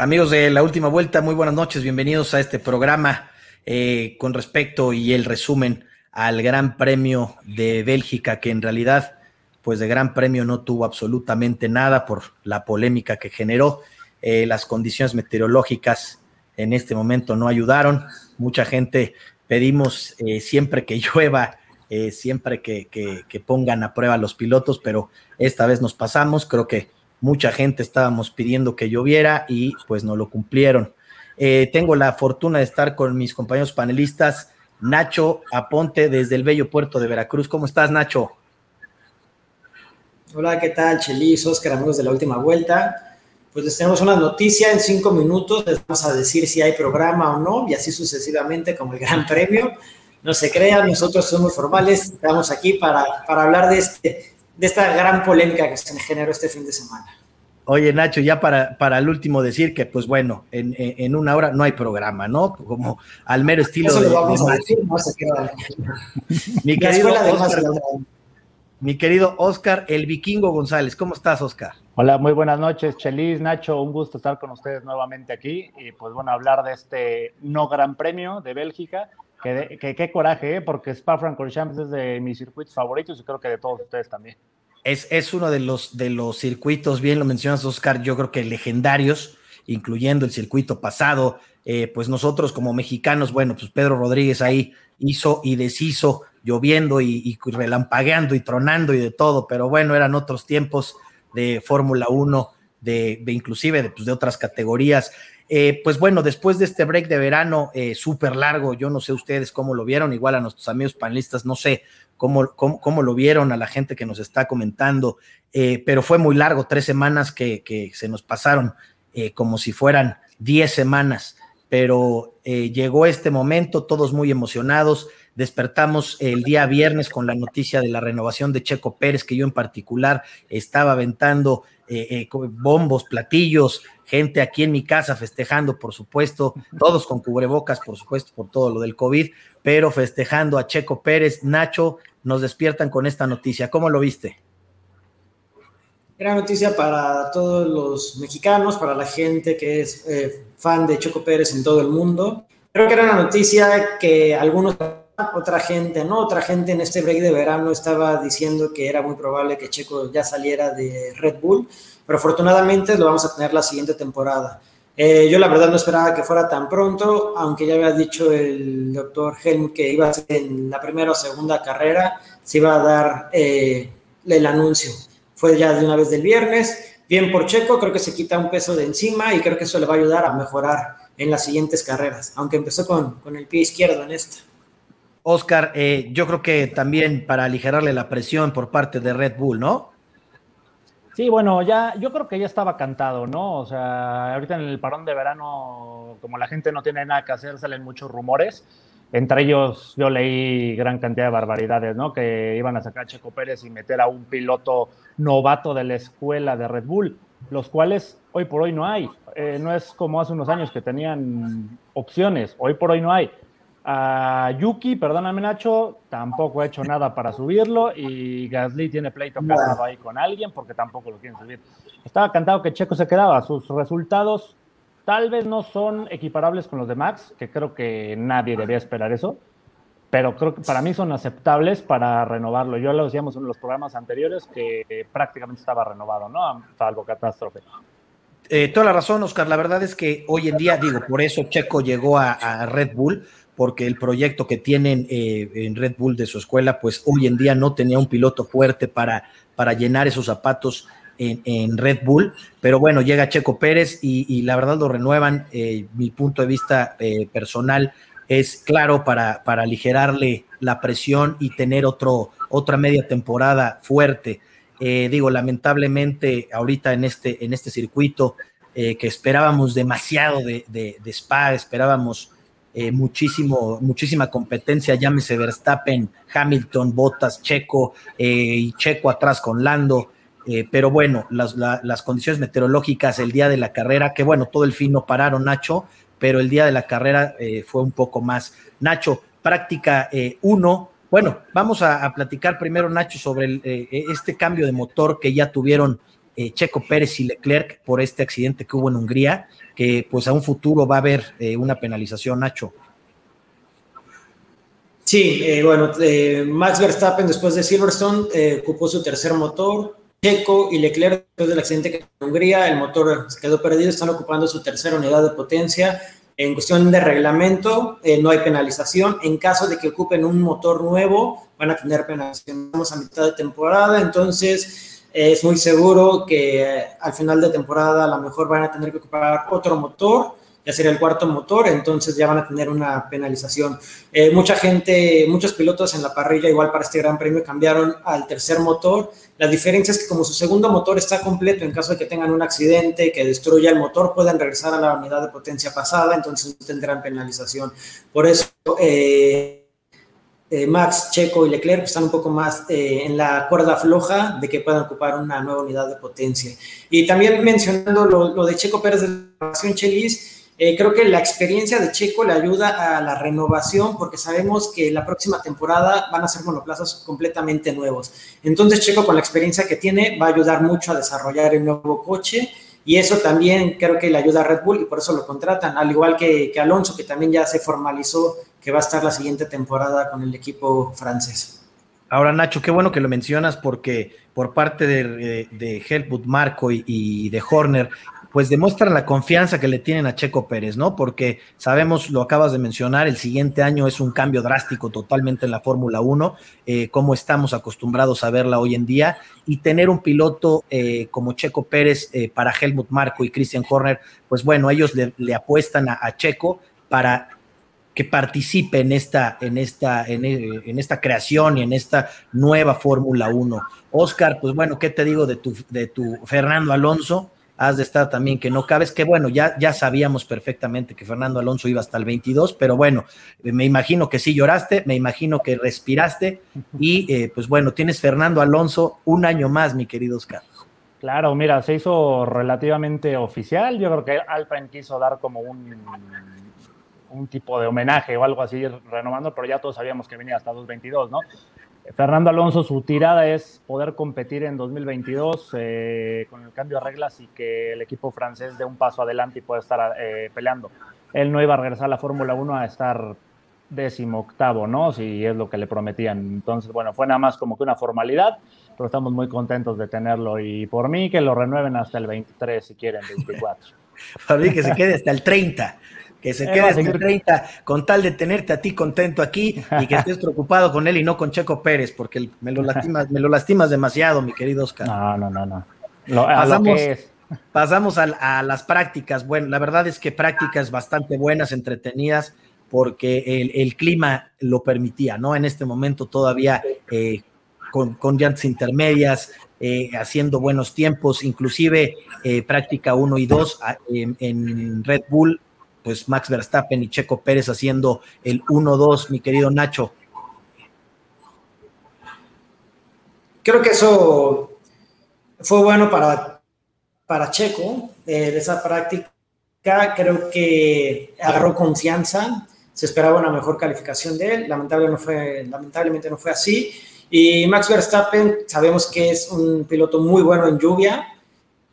Amigos de la última vuelta, muy buenas noches, bienvenidos a este programa eh, con respecto y el resumen al Gran Premio de Bélgica, que en realidad, pues de Gran Premio no tuvo absolutamente nada por la polémica que generó. Eh, las condiciones meteorológicas en este momento no ayudaron. Mucha gente pedimos eh, siempre que llueva, siempre que, que pongan a prueba los pilotos, pero esta vez nos pasamos. Creo que mucha gente estábamos pidiendo que lloviera y pues no lo cumplieron. Eh, tengo la fortuna de estar con mis compañeros panelistas, Nacho Aponte desde el bello puerto de Veracruz. ¿Cómo estás, Nacho? Hola, ¿qué tal, Chelis, Oscar, amigos de la última vuelta? Pues les tenemos una noticia en cinco minutos, les vamos a decir si hay programa o no, y así sucesivamente como el Gran Premio. No se crean, nosotros somos formales, estamos aquí para, para hablar de este de esta gran polémica que se generó este fin de semana. Oye, Nacho, ya para, para el último decir que, pues bueno, en, una hora no hay programa, ¿no? Como al mero estilo Eso de. Lo vamos a decir, no se queda. mi, querido Oscar, mi querido Oscar, el vikingo González, ¿cómo estás, Oscar? Hola, muy buenas noches, Chelis, Nacho, un gusto estar con ustedes nuevamente aquí y pues bueno, hablar de este no gran premio de Bélgica que, qué coraje, ¿eh? porque Spa-Francorchamps es de mis circuitos favoritos y creo que de todos ustedes también. Es, es uno de los, de los circuitos, bien lo mencionas, Oscar, yo creo que legendarios, incluyendo el circuito pasado. Eh, pues nosotros como mexicanos, bueno, pues Pedro Rodríguez ahí hizo y deshizo, lloviendo y, relampagueando y tronando y de todo, pero bueno, eran otros tiempos de Fórmula 1, de, de, inclusive de, pues, de otras categorías. Eh, pues bueno, después de este break de verano eh, súper largo, yo no sé ustedes cómo lo vieron, igual a nuestros amigos panelistas, no sé cómo, cómo, lo vieron, a la gente que nos está comentando, eh, pero fue muy largo, tres semanas que, que se nos pasaron como si fueran diez semanas, pero llegó este momento, todos muy emocionados, despertamos el día viernes con la noticia de la renovación de Checo Pérez, que yo en particular estaba aventando bombos, platillos, gente aquí en mi casa festejando, por supuesto, todos con cubrebocas, por supuesto, por todo lo del COVID, pero festejando a Checo Pérez. Nacho, nos despiertan con esta noticia. ¿Cómo lo viste? Gran noticia para todos los mexicanos, para la gente que es eh, fan de Checo Pérez en todo el mundo. Creo que era una noticia que algunos, otra gente, no, otra gente en este break de verano estaba diciendo que era muy probable que Checo ya saliera de Red Bull pero afortunadamente lo vamos a tener la siguiente temporada. Eh, yo la verdad no esperaba que fuera tan pronto, aunque ya había dicho el doctor Helm que iba a ser en la primera o segunda carrera, se iba a dar eh, el anuncio. Fue ya de una vez del viernes. Bien por Checo, creo que se quita un peso de encima y creo que eso le va a ayudar a mejorar en las siguientes carreras, aunque empezó con, con el pie izquierdo en esta. Oscar, eh, yo creo que también para aligerarle la presión por parte de Red Bull, ¿no? Sí, bueno, ya yo creo que ya estaba cantado, ¿no? O sea, ahorita en el parón de verano, como la gente no tiene nada que hacer, salen muchos rumores. Entre ellos, yo leí gran cantidad de barbaridades, ¿no? Que iban a sacar a Checo Pérez y meter a un piloto novato de la escuela de Red Bull, los cuales hoy por hoy no hay. Eh, no es como hace unos años que tenían opciones, hoy por hoy no hay. A Yuki, perdóname Nacho, tampoco ha hecho nada para subirlo y Gasly tiene pleito casado ahí con alguien porque tampoco lo quieren subir. Estaba cantado que Checo se quedaba. Sus resultados tal vez no son equiparables con los de Max, que creo que nadie debía esperar eso, pero creo que para mí son aceptables para renovarlo. Yo lo decíamos en los programas anteriores que prácticamente estaba renovado, ¿no? Salvo catástrofe. Eh, toda la razón, Oscar. La verdad es que hoy en día, digo, por eso Checo llegó a Red Bull, porque el proyecto que tienen eh, en Red Bull de su escuela, pues hoy en día no tenía un piloto fuerte para, para llenar esos zapatos en, Red Bull, pero bueno, llega Checo Pérez y, la verdad lo renuevan. Eh, mi punto de vista eh, personal es claro para, para aligerarle la presión y tener otro, otra media temporada fuerte. digo, lamentablemente ahorita en este, en este circuito que esperábamos demasiado de, de, Spa, esperábamos eh, muchísimo, muchísima competencia, llámese Verstappen, Hamilton, Bottas, Checo eh, y Checo atrás con Lando. Eh, pero bueno, las, condiciones meteorológicas el día de la carrera, que bueno, todo el fin no pararon, Nacho, pero el día de la carrera fue un poco más. Nacho, práctica 1. bueno, vamos a, platicar primero, Nacho, sobre este cambio de motor que ya tuvieron eh, Checo Pérez y Leclerc por este accidente que hubo en Hungría, que pues a un futuro va a haber eh, una penalización, Nacho. Sí, eh, bueno, Max Verstappen después de Silverstone ocupó su tercer motor, Checo y Leclerc después del accidente que en Hungría, el motor se quedó perdido, están ocupando su tercera unidad de potencia. En cuestión de reglamento, no hay penalización. En caso de que ocupen un motor nuevo, van a tener penalización. Estamos a mitad de temporada, entonces es muy seguro que al final de temporada a lo mejor van a tener que ocupar otro motor, ya sería el cuarto motor, entonces ya van a tener una penalización. Eh, mucha gente, muchos pilotos en la parrilla, igual para este Gran Premio, cambiaron al tercer motor. La diferencia es que como su segundo motor está completo, en caso de que tengan un accidente que destruya el motor, pueden regresar a la unidad de potencia pasada, entonces tendrán penalización. Por eso... Eh, eh, Max, Checo y Leclerc están un poco más en la cuerda floja de que puedan ocupar una nueva unidad de potencia. Y también mencionando lo, de Checo Pérez de la Chelis, eh, creo que la experiencia de Checo le ayuda a la renovación porque sabemos que la próxima temporada van a ser monoplazas completamente nuevos. Entonces Checo con la experiencia que tiene va a ayudar mucho a desarrollar el nuevo coche y eso también creo que le ayuda a Red Bull y por eso lo contratan, al igual que, que Alonso que también ya se formalizó que va a estar la siguiente temporada con el equipo francés. Ahora, Nacho, qué bueno que lo mencionas porque por parte de, de Helmut Marco y, de Horner, pues demuestran la confianza que le tienen a Checo Pérez, ¿no? Porque sabemos, lo acabas de mencionar, el siguiente año es un cambio drástico totalmente en la Fórmula 1, eh, como estamos acostumbrados a verla hoy en día, y tener un piloto eh, como Checo Pérez eh, para Helmut Marco y Christian Horner, pues bueno, ellos le, apuestan a Checo para que participe en esta, en esta, en, esta creación y en esta nueva Fórmula 1. Oscar, pues bueno, ¿qué te digo de tu, de tu Fernando Alonso? Has de estar también que no cabes, que bueno, ya, ya sabíamos perfectamente que Fernando Alonso iba hasta el 22, pero bueno, me imagino que sí lloraste, me imagino que respiraste y eh, pues bueno, tienes Fernando Alonso un año más, mi querido Oscar. Claro, mira, se hizo relativamente oficial. Yo creo que Alpine quiso dar como un un tipo de homenaje o algo así renovando, pero ya todos sabíamos que venía hasta 2022, ¿no? Fernando Alonso, su tirada es poder competir en 2022 eh, con el cambio de reglas y que el equipo francés dé un paso adelante y pueda estar eh, peleando. Él no iba a regresar a la Fórmula 1 a estar décimo octavo, ¿no? Si es lo que le prometían. Entonces, bueno, fue nada más como que una formalidad, pero estamos muy contentos de tenerlo y por mí que lo renueven hasta el 23 si quieren, 24. Por mí que se quede hasta el 30 que se quede en 30 con tal de tenerte a ti contento aquí y que estés preocupado con él y no con Checo Pérez, porque me lo lastimas, me lo lastimas demasiado, mi querido Oscar. No, no, no, no. pasamos, pasamos a, las prácticas. Bueno, la verdad es que prácticas bastante buenas, entretenidas, porque el, clima lo permitía, ¿no? En este momento todavía eh, con, con llantas intermedias, eh, haciendo buenos tiempos, inclusive eh, práctica 1 y 2 en Red Bull pues Max Verstappen y Checo Pérez haciendo el 1-2, mi querido Nacho. Creo que eso fue bueno para, para Checo, eh, esa práctica. Creo que agarró confianza, se esperaba una mejor calificación de él, lamentablemente no fue así. Y Max Verstappen, sabemos que es un piloto muy bueno en lluvia,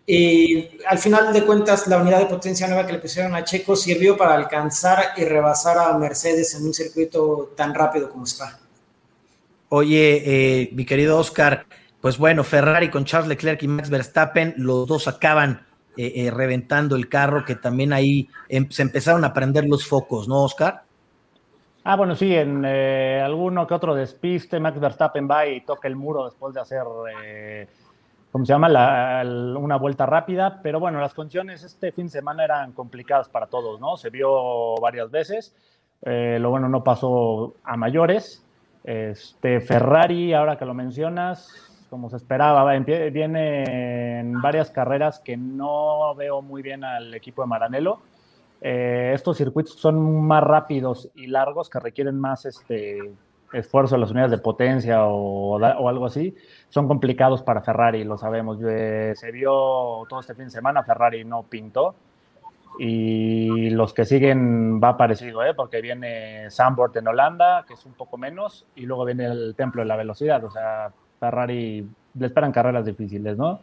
y al final de cuentas, la unidad de potencia nueva que le pusieron a Checo sirvió para alcanzar y rebasar a Mercedes en un circuito tan rápido como Spa. Oye, eh, mi querido Oscar, pues bueno, Ferrari con Charles Leclerc y Max Verstappen, los dos acaban eh, eh, reventando el carro, que también ahí em, se empezaron a prender los focos, ¿no, Oscar? Ah, bueno, sí, en alguno que otro despiste, Max Verstappen va y toca el muro después de hacer ¿cómo se llama? una vuelta rápida, pero bueno, las condiciones este fin de semana eran complicadas para todos, ¿no? Se vio varias veces, eh, lo bueno no pasó a mayores. Este, Ferrari, ahora que lo mencionas, como se esperaba, viene en varias carreras que no veo muy bien al equipo de Maranello. Eh, estos circuitos son más rápidos y largos que requieren más este, esfuerzo en las unidades de potencia o, algo así, son complicados para Ferrari, lo sabemos. Eh, se vio todo este fin de semana, Ferrari no pintó. Y los que siguen va parecido, ¿eh? porque viene Zandvoort en Holanda, que es un poco menos, y luego viene el Templo de la Velocidad. O sea, Ferrari le esperan carreras difíciles, ¿no?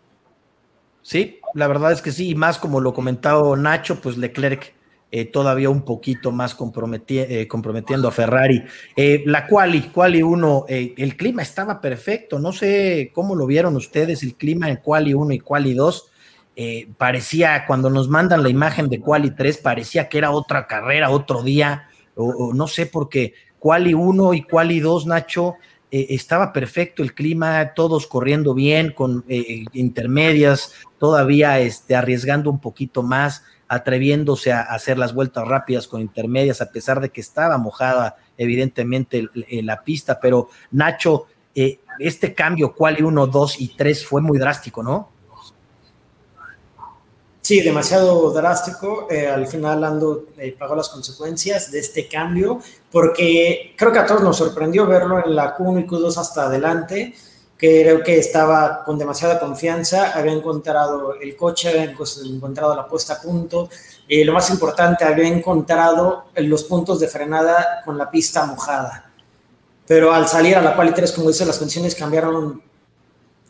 Sí, la verdad es que sí, y más como lo comentaba Nacho, pues Leclerc eh, todavía un poquito más eh, comprometiendo a Ferrari. Eh, la quali, quali 1, el clima estaba perfecto, no sé cómo lo vieron ustedes, el clima en quali 1 y quali 2. parecía, cuando nos mandan la imagen de quali 3, parecía que era otra carrera, otro día, o, no sé, porque quali 1 y quali 2, Nacho, estaba perfecto el clima, todos corriendo bien, con intermedias, todavía este, arriesgando un poquito más atreviéndose a hacer las vueltas rápidas con intermedias, a pesar de que estaba mojada evidentemente la pista, pero Nacho, eh, este cambio, cual 1, 2 y 3 fue muy drástico, ¿no? Sí, demasiado drástico. Eh, al final Ando eh, pagó las consecuencias de este cambio, porque creo que a todos nos sorprendió verlo en la Q1 y Q2 hasta adelante creo que estaba con demasiada confianza, había encontrado el coche, había encontrado la puesta a punto, y lo más importante, había encontrado los puntos de frenada con la pista mojada. Pero al salir a la quali 3, como dice, las condiciones cambiaron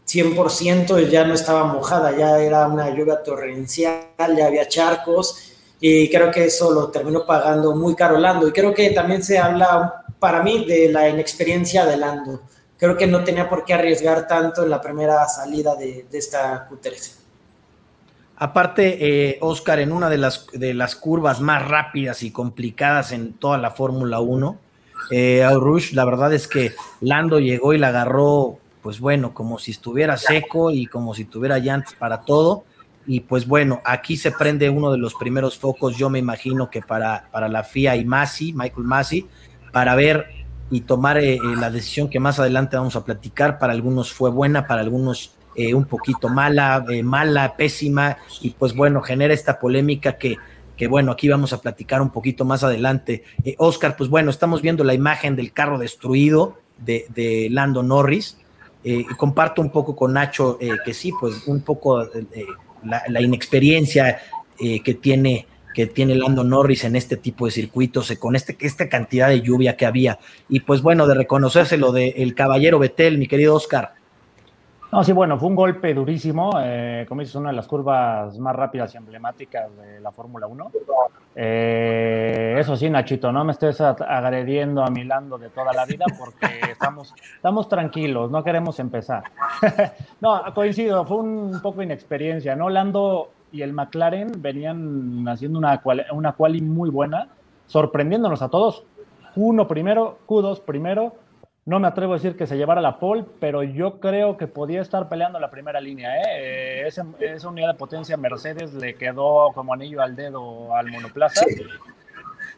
100%, ya no estaba mojada, ya era una lluvia torrencial, ya había charcos, y creo que eso lo terminó pagando muy caro Lando. Y creo que también se habla, para mí, de la inexperiencia de Lando creo que no tenía por qué arriesgar tanto en la primera salida de, esta Q3. Aparte, eh, Oscar, en una de las, de las curvas más rápidas y complicadas en toda la Fórmula 1, eh, la verdad es que Lando llegó y la agarró, pues bueno, como si estuviera seco y como si tuviera llantas para todo. Y pues bueno, aquí se prende uno de los primeros focos, yo me imagino que para, para la FIA y Masi, Michael Masi, para ver y tomar eh, eh, la decisión que más adelante vamos a platicar. Para algunos fue buena, para algunos eh, un poquito mala, mala, pésima, y pues bueno, genera esta polémica que, que bueno, aquí vamos a platicar un poquito más adelante. Oscar, pues bueno, estamos viendo la imagen del carro destruido de, Lando Norris. y comparto un poco con Nacho que sí, pues un poco la, inexperiencia que tiene que tiene Lando Norris en este tipo de circuitos, eh, con este, esta cantidad de lluvia que había. Y pues bueno, de reconocerse lo del caballero Betel, mi querido Oscar. No, sí, bueno, fue un golpe durísimo. Eh, como dices, una de las curvas más rápidas y emblemáticas de la Fórmula 1. Eh, eso sí, Nachito, no me estés agrediendo a mi Lando de toda la vida porque estamos, estamos tranquilos, no queremos empezar. no, coincido, fue un poco inexperiencia, ¿no? Lando y el McLaren venían haciendo una, una quali muy buena, sorprendiéndonos a todos. Q1 primero, Q2 primero. No me atrevo a decir que se llevara la pole, pero yo creo que podía estar peleando la primera línea. ¿eh? eh esa, esa, unidad de potencia Mercedes le quedó como anillo al dedo al monoplaza.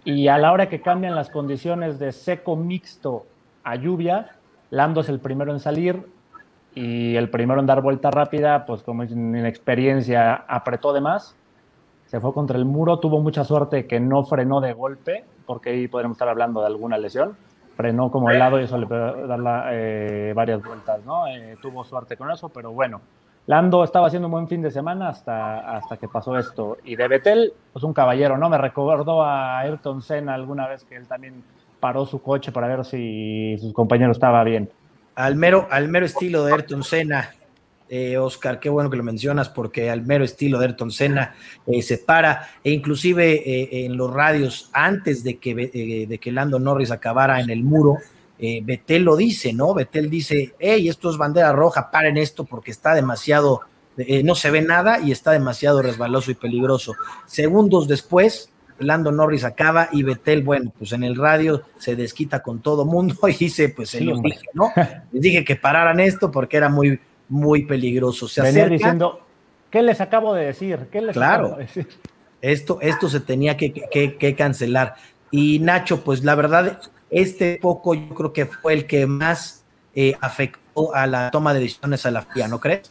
Y a la hora que cambian las condiciones de seco mixto a lluvia, Lando es el primero en salir, y el primero en dar vuelta rápida, pues como en inexperiencia, apretó de más, se fue contra el muro, tuvo mucha suerte que no frenó de golpe, porque ahí podríamos estar hablando de alguna lesión, frenó como el lado y eso le puede dar eh, varias vueltas, ¿no? Eh, tuvo suerte con eso, pero bueno, Lando estaba haciendo un buen fin de semana hasta, hasta que pasó esto. Y de Betel, pues un caballero, ¿no? Me recordó a Ayrton Senna alguna vez que él también paró su coche para ver si su compañero estaba bien al mero, al mero estilo de Ayrton Senna, eh, Oscar, qué bueno que lo mencionas porque al mero estilo de Ayrton Senna eh, se para e inclusive eh, en los radios antes de que, de que Lando Norris acabara en el muro, Betel lo dice, ¿no? Betel dice, hey, esto es bandera roja, paren esto porque está demasiado, no se ve nada y está demasiado resbaloso y peligroso. Segundos después, Lando Norris acaba y Betel, bueno, pues en el radio se desquita con todo mundo y dice, pues se los dije, ¿no? Les dije que pararan esto porque era muy, muy peligroso. Se Venía diciendo, ¿qué les acabo de decir? ¿Qué les claro, acabo de decir? Esto, esto se tenía que, que, cancelar. Y Nacho, pues la verdad, este poco yo creo que fue el que más eh, afectó a la toma de decisiones a la FIA, ¿no crees?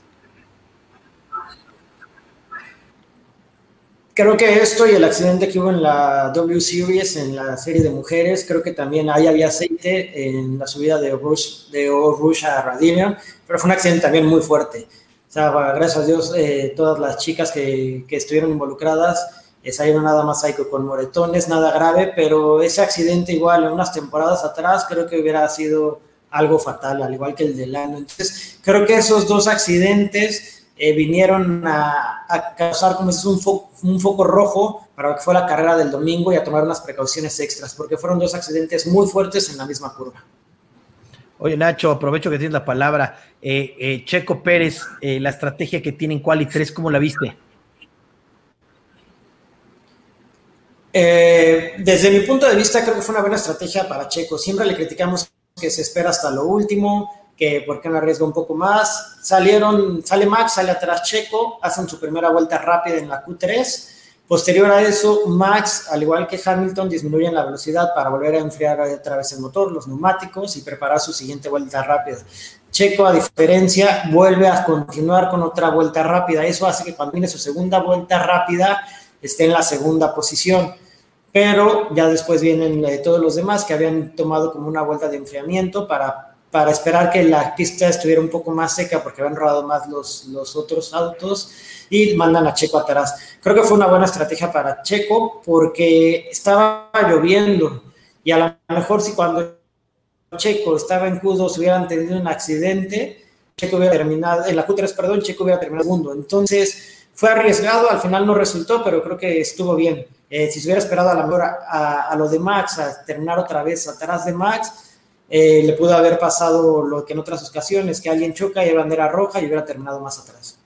Creo que esto y el accidente que hubo en la W Series, en la serie de mujeres, creo que también ahí había aceite en la subida de Rush, de Rush a Radinion, pero fue un accidente también muy fuerte. O sea, gracias a Dios, eh, todas las chicas que, que estuvieron involucradas eh, salieron nada más ahí con moretones, nada grave, pero ese accidente igual en unas temporadas atrás creo que hubiera sido algo fatal, al igual que el de Lano. Entonces, creo que esos dos accidentes eh, vinieron a, causar como es un, un foco rojo para lo que fue la carrera del domingo y a tomar unas precauciones extras, porque fueron dos accidentes muy fuertes en la misma curva. Oye, Nacho, aprovecho que tienes la palabra. Eh, eh, Checo Pérez, la estrategia que tienen Quali 3, ¿cómo la viste? desde mi punto de vista, creo que fue una buena estrategia para Checo. Siempre le criticamos que se espera hasta lo último, que por qué no arriesga un poco más. Salieron, sale Max, sale atrás Checo, hacen su primera vuelta rápida en la Q3. Posterior a eso, Max, al igual que Hamilton, disminuyen la velocidad para volver a enfriar otra vez el motor, los neumáticos y preparar su siguiente vuelta rápida. Checo, a diferencia, vuelve a continuar con otra vuelta rápida. Eso hace que cuando viene su segunda vuelta rápida esté en la segunda posición. Pero ya después vienen eh, todos los demás que habían tomado como una vuelta de enfriamiento para para esperar que la pista estuviera un poco más seca porque habían rodado más los, los otros autos y mandan a Checo atrás. Creo que fue una buena estrategia para Checo porque estaba lloviendo y a lo mejor si cuando Checo estaba en Q2 hubieran tenido un accidente, Checo hubiera terminado, en la Q3, perdón, Checo hubiera terminado segundo. Entonces fue arriesgado, al final no resultó, pero creo que estuvo bien. Eh, si se hubiera esperado a la mejor a, a lo de Max, a terminar otra vez atrás de Max, eh, le pudo haber pasado lo que en otras ocasiones, que alguien choca y hay bandera roja y hubiera terminado más atrás.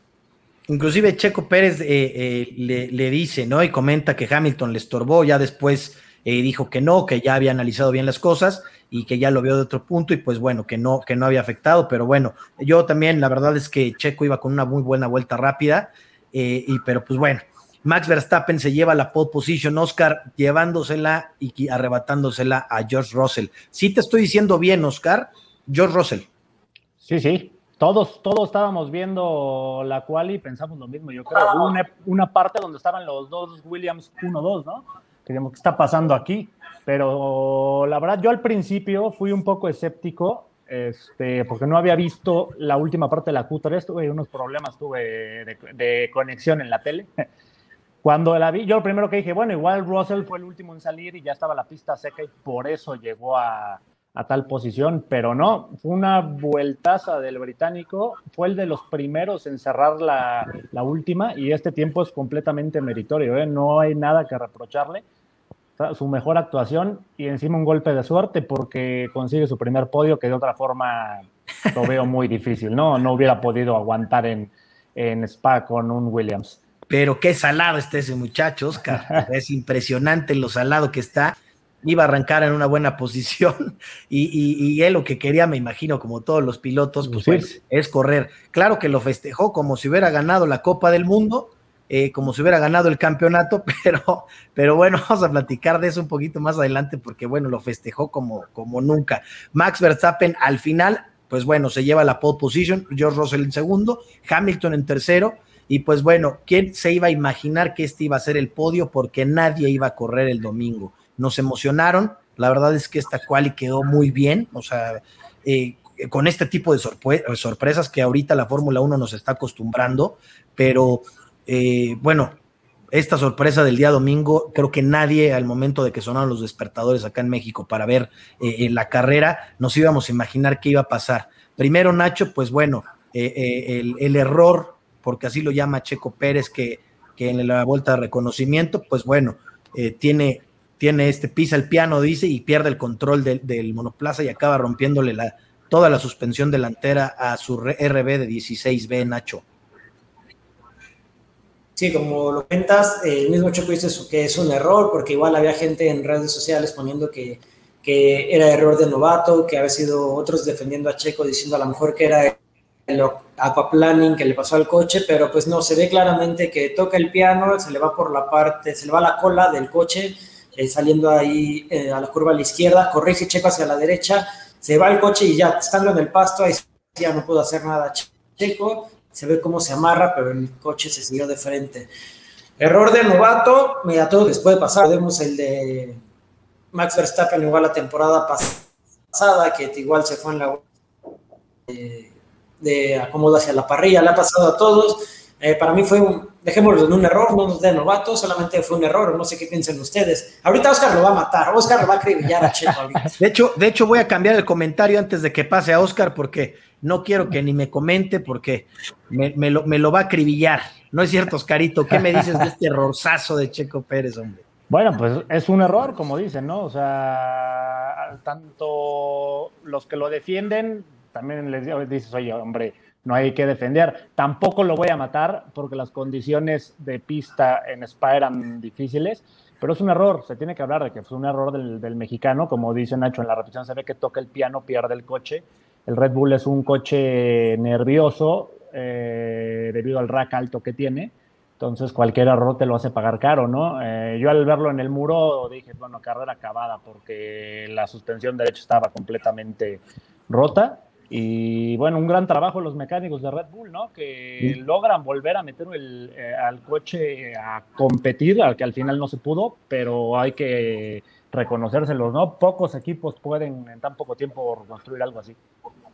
Inclusive Checo Pérez eh, eh, le, dice, ¿no? Y comenta que Hamilton le estorbó, ya después dijo que no, que ya había analizado bien las cosas y que ya lo vio de otro punto y pues bueno, que no, que no había afectado, pero bueno, yo también la verdad es que Checo iba con una muy buena vuelta rápida, y pero pues bueno, Max Verstappen se lleva la pole position, Oscar, llevándosela y arrebatándosela a George Russell. Sí te estoy diciendo bien, Oscar, George Russell. Sí, sí, todos, todos estábamos viendo la cual y pensamos lo mismo. Yo creo una, una parte donde estaban los dos Williams 1-2, ¿no? Queríamos, ¿qué está pasando aquí? Pero la verdad, yo al principio fui un poco escéptico, este, porque no había visto la última parte de la Q3, tuve unos problemas, tuve de conexión en la tele. Cuando la vi, yo lo primero que dije, bueno, igual Russell fue el último en salir y ya estaba la pista seca y por eso llegó a, tal posición, pero no, fue una vueltaza del británico, fue el de los primeros en cerrar la, última y este tiempo es completamente meritorio, ¿eh? no hay nada que reprocharle. Su mejor actuación y encima un golpe de suerte porque consigue su primer podio que de otra forma lo veo muy difícil, ¿no? No hubiera podido aguantar en, en Spa con un Williams. Pero qué salado está ese muchacho, Oscar. es impresionante lo salado que está. Iba a arrancar en una buena posición y, él lo que quería, me imagino, como todos los pilotos, pues, es correr. Claro que lo festejó como si hubiera ganado la Copa del Mundo, eh, como si hubiera ganado el campeonato, pero, pero bueno, vamos a platicar de eso un poquito más adelante porque bueno, lo festejó como, como nunca. Max Verstappen al final, pues bueno, se lleva la pole position, George Russell en segundo, Hamilton en tercero y pues bueno, ¿quién se iba a imaginar que este iba a ser el podio? Porque nadie iba a correr el domingo. Nos emocionaron. La verdad es que esta quali quedó muy bien. O sea, eh, con este tipo de sorpresas que ahorita la Fórmula 1 nos está acostumbrando. Pero eh, bueno, esta sorpresa del día domingo, creo que nadie al momento de que sonaron los despertadores acá en México para ver eh, la carrera, nos íbamos a imaginar qué iba a pasar. Primero, Nacho, pues bueno, el, el, error porque así lo llama Checo Pérez, que, en la vuelta de reconocimiento, pues bueno, eh, tiene, tiene este, pisa el piano, dice, y pierde el control del monoplaza y acaba rompiéndole la, toda la suspensión delantera a su RB de 16B, Nacho. Sí, como lo cuentas, el mismo Checo dice que es un error, porque igual había gente en redes sociales poniendo que, que era error de novato, que había sido otros defendiendo a Checo diciendo a lo mejor que era el aquaplaning que le pasó al coche, pero pues no, se ve claramente que toca el piano, se le va por la parte, se le va la cola del coche, eh, saliendo ahí eh, a la curva a la izquierda, corrige Checo hacia la derecha, se va el coche y ya, estando en el pasto, ahí ya no pudo hacer nada Checo, se ve cómo se amarra, pero el coche se siguió de frente. Error de novato, mira, todo les puede pasar, vemos el de Max Verstappen igual la temporada pasada, que igual se fue en la... Eh, de acomodo hacia la parrilla, le ha pasado a todos. Eh, para mí fue un, dejémoslo en un error, no de novato, solamente fue un error, no sé qué piensan ustedes. Ahorita Oscar lo va a matar, Oscar lo va a acribillar a Checo De hecho, de hecho, voy a cambiar el comentario antes de que pase a Oscar porque no quiero que ni me comente porque me, lo, me lo va a acribillar. No es cierto, Oscarito, ¿qué me dices de este errorzazo de Checo Pérez, hombre? Bueno, pues es un error, como dicen, ¿no? O sea, tanto los que lo defienden, también les dices, oye, hombre, no hay que defender. Tampoco lo voy a matar porque las condiciones de pista en Spa eran difíciles, pero es un error, se tiene que hablar de que fue un error del, mexicano, como dice Nacho en la repetición, se ve que toca el piano, pierde el coche. El Red Bull es un coche nervioso eh, debido al rack alto que tiene. Entonces cualquier error te lo hace pagar caro, ¿no? Eh, yo al verlo en el muro dije, bueno, carrera acabada porque la suspensión derecha estaba completamente rota y bueno, un gran trabajo los mecánicos de Red Bull, ¿no? Que logran volver a meter el, eh, al coche a competir, al que al final no se pudo, pero hay que reconocérselos, ¿no? Pocos equipos pueden en tan poco tiempo construir algo así.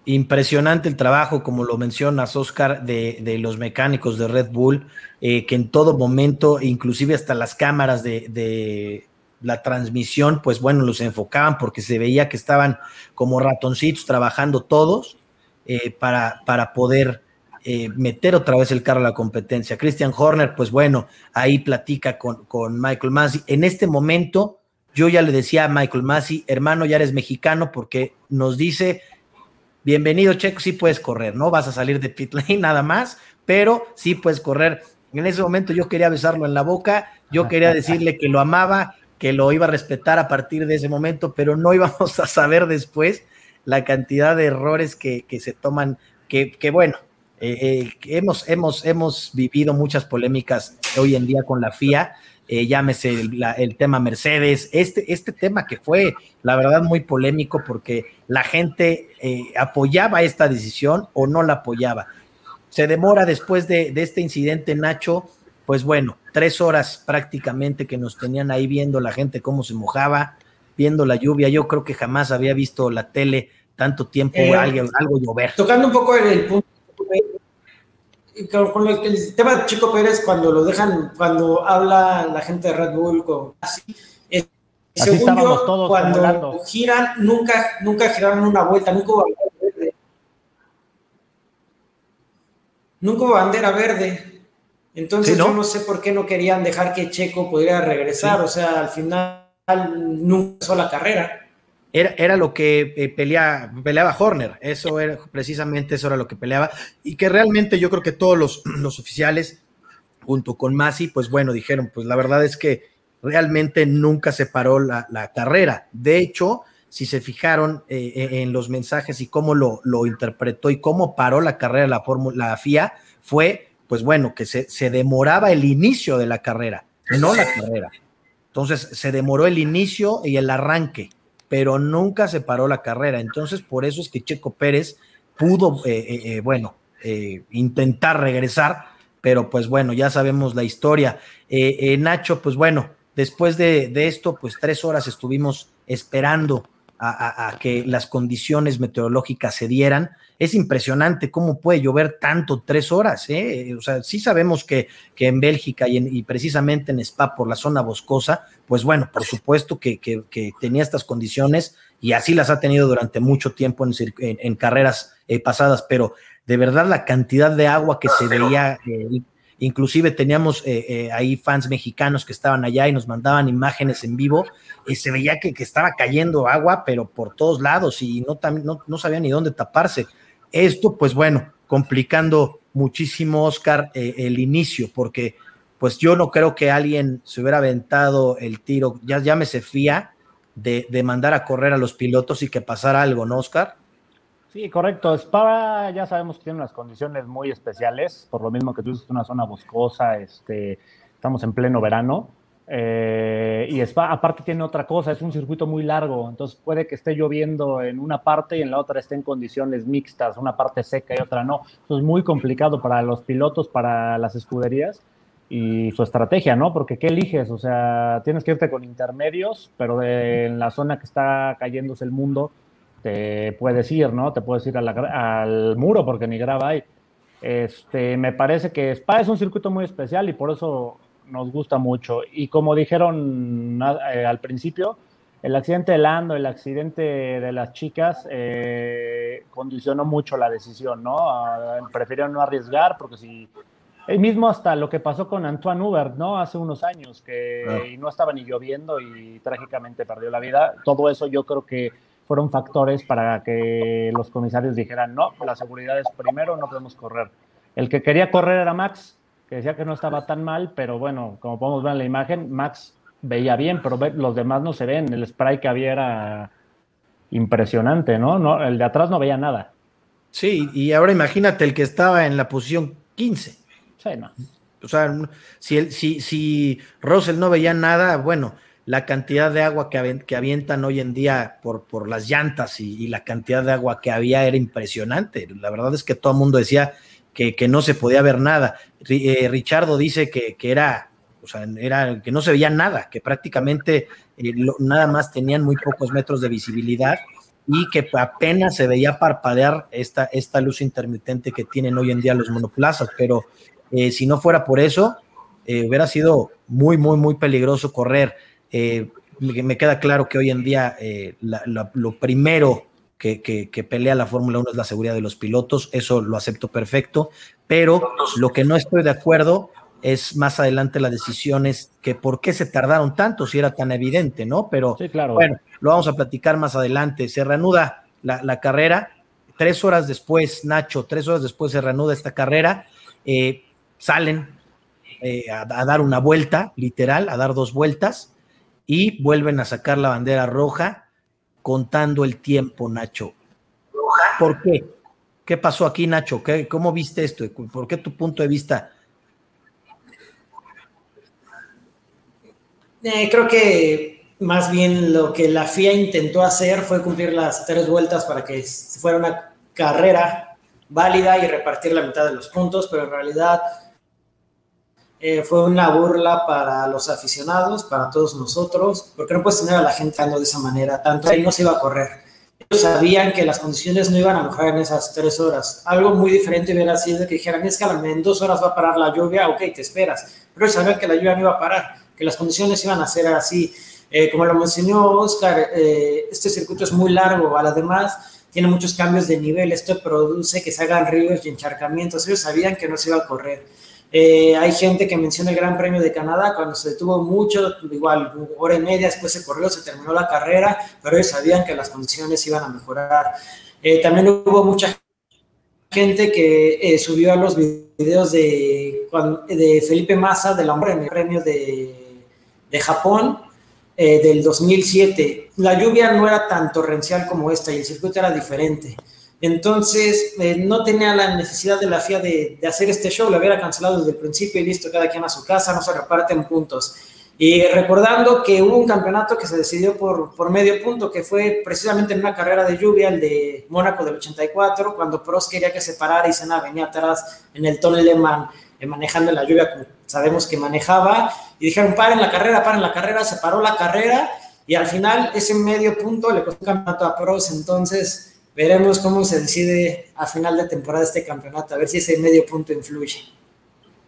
Impresionante el trabajo, como lo mencionas, Oscar, de, de los mecánicos de Red Bull, eh, que en todo momento, inclusive hasta las cámaras de, de la transmisión, pues bueno, los enfocaban porque se veía que estaban como ratoncitos trabajando todos eh, para, para poder eh, meter otra vez el carro a la competencia. Christian Horner, pues bueno, ahí platica con, con Michael Massey. En este momento, yo ya le decía a Michael Massey, hermano, ya eres mexicano porque nos dice, bienvenido Checo, sí puedes correr, no vas a salir de pit lane nada más, pero sí puedes correr. En ese momento yo quería besarlo en la boca, yo quería decirle que lo amaba, que lo iba a respetar a partir de ese momento, pero no íbamos a saber después la cantidad de errores que, se toman, que, bueno, eh, eh, hemos, hemos, hemos vivido muchas polémicas hoy en día con la FIA, eh, llámese el, tema Mercedes, este, este tema que fue, la verdad, muy polémico porque la gente apoyaba esta decisión o no la apoyaba. Se demora después de, de este incidente, Nacho, pues bueno, tres horas prácticamente que nos tenían ahí viendo la gente cómo se mojaba, viendo la lluvia. Yo creo que jamás había visto la tele tanto tiempo eh, algo, llover. Tocando un poco el punto con el, tema de Chico Pérez, cuando lo dejan, cuando habla la gente de Red Bull con así, según yo, cuando giran, nunca, nunca giraron una vuelta, nunca hubo bandera verde. Nunca hubo bandera verde. Entonces yo no sé por qué no querían dejar que Checo pudiera regresar, o sea, al final nunca pasó la carrera. Era, era lo que eh, peleaba Horner, eso era precisamente eso era lo que peleaba, y que realmente yo creo que todos los, los oficiales, junto con Masi, pues bueno, dijeron, pues la verdad es que realmente nunca se paró la, carrera. De hecho, si se fijaron eh, eh, en los mensajes y cómo lo, lo interpretó y cómo paró la carrera la, la FIA, fue pues bueno, que se, se demoraba el inicio de la carrera, no la carrera. Entonces se demoró el inicio y el arranque, pero nunca se paró la carrera. Entonces por eso es que Checo Pérez pudo, eh, eh, eh, bueno, intentar regresar, pero pues bueno, ya sabemos la historia. Nacho, pues bueno, después de, de, esto, pues tres horas estuvimos esperando a, que las condiciones meteorológicas se dieran. Es impresionante cómo puede llover tanto tres horas. ¿eh? O sea, sí sabemos que, que en Bélgica y, precisamente en Spa por la zona boscosa, pues bueno, por supuesto que, tenía estas condiciones y así las ha tenido durante mucho tiempo en, en, carreras eh, pasadas, pero de verdad la cantidad de agua que se veía eh, Inclusive teníamos eh, eh, ahí fans mexicanos que estaban allá y nos mandaban imágenes en vivo. y se veía que, estaba cayendo agua, pero por todos lados y no, no, no sabía ni dónde taparse. Esto, pues bueno, complicando muchísimo, Oscar, eh, el inicio, porque pues yo no creo que alguien se hubiera aventado el tiro, ya, ya me se fía de, de mandar a correr a los pilotos y que pasara algo, ¿no, Oscar? Sí, correcto. Spa ya sabemos que tiene unas condiciones muy especiales, por lo mismo que tú dices, una zona boscosa, este, estamos en pleno verano. Eh, y Spa aparte tiene otra cosa, es un circuito muy largo, entonces puede que esté lloviendo en una parte y en la otra esté en condiciones mixtas, una parte seca y otra no. Eso es muy complicado para los pilotos, para las escuderías y su estrategia, ¿no? Porque ¿qué eliges? O sea, tienes que irte con intermedios, pero en la zona que está cayéndose el mundo, te puedes ir, ¿no? Te puedes ir al muro porque ni grava hay. Este, me parece que Spa es un circuito muy especial y por eso nos gusta mucho. Y como dijeron eh, al principio, el accidente de Lando, el accidente de las chicas, eh, condicionó mucho la decisión, ¿no? Prefirieron no arriesgar porque si... El mismo hasta lo que pasó con Antoine Hubert, ¿no? Hace unos años, que no estaba ni lloviendo y trágicamente perdió la vida. Todo eso yo creo que fueron factores para que los comisarios dijeran, no, la seguridad es primero, no podemos correr. El que quería correr era Max, que decía que no estaba tan mal, pero bueno, como podemos ver en la imagen, Max veía bien, pero los demás no se ven. El spray que había era impresionante, ¿no? no el de atrás no veía nada. Sí, y ahora imagínate el que estaba en la posición 15. Sí, no. O sea, si, si, si Russell no veía nada, bueno, la cantidad de agua que, avientan hoy en día por, las llantas y, la cantidad de agua que había era impresionante. La verdad es que todo el mundo decía que, no se podía ver nada. Eh, Richardo dice que, era, que no se veía nada, que prácticamente eh, nada más tenían muy pocos metros de visibilidad y que apenas se veía parpadear esta, esta luz intermitente que tienen hoy en día los monoplazas. Pero eh, si no fuera por eso, hubiera sido muy, muy, muy peligroso correr. Eh, me queda claro que hoy en día eh, lo primero que, pelea la Fórmula 1 es la seguridad de los pilotos, eso lo acepto perfecto, pero lo que no estoy de acuerdo es más adelante las decisiones que por qué se tardaron tanto si era tan evidente, ¿no? Pero claro. bueno, lo vamos a platicar más adelante. Se reanuda la, carrera, tres horas después, Nacho, tres horas después se reanuda esta carrera, eh, salen a dar una vuelta, literal, a dar dos vueltas y vuelven a sacar la bandera roja contando el tiempo, Nacho. ¿Por qué? ¿Qué pasó aquí, Nacho? ¿Qué, ¿Cómo viste esto? ¿Por qué tu punto de vista? Eh, creo que más bien lo que la FIA intentó hacer fue cumplir las tres vueltas para que fuera una carrera válida y repartir la mitad de los puntos, pero en realidad eh, fue una burla para los aficionados, para todos nosotros, porque no puedes tener a la gente andando de esa manera, tanto ahí no se iba a correr. Ellos sabían que las condiciones no iban a mejorar en esas tres horas. Algo muy diferente hubiera sido que dijeran, es que en dos horas va a parar la lluvia, ok, te esperas. Pero ellos sabían que la lluvia no iba a parar, que las condiciones iban a ser así. Eh, como lo mencionó Oscar, eh, este circuito es muy largo, además tiene muchos cambios de nivel, esto produce que se hagan ríos y encharcamientos. Ellos sabían que no se iba a correr. Eh, hay gente que menciona el Gran Premio de Canadá cuando se detuvo mucho, igual hora y media después se corrió, se terminó la carrera, pero ellos sabían que las condiciones iban a mejorar. Eh, también hubo mucha gente que eh, subió a los videos de, Felipe Massa del hombre en el premio de, de Japón del 2007. La lluvia no era tan torrencial como esta y el circuito era diferente. Entonces, eh, no tenía la necesidad de la FIA de, hacer este show, lo hubiera cancelado desde el principio y listo, cada quien a su casa, no se reparten puntos. Y recordando que hubo un campeonato que se decidió por, medio punto, que fue precisamente en una carrera de lluvia, el de Mónaco del 84, cuando Prost quería que se parara y Senna venía atrás en el Tony Lehman eh, manejando la lluvia como sabemos que manejaba, y dijeron, paren la carrera, paren la carrera, se paró la carrera, y al final ese medio punto le costó un campeonato a Prost, entonces veremos cómo se decide a final de temporada este campeonato, a ver si ese medio punto influye.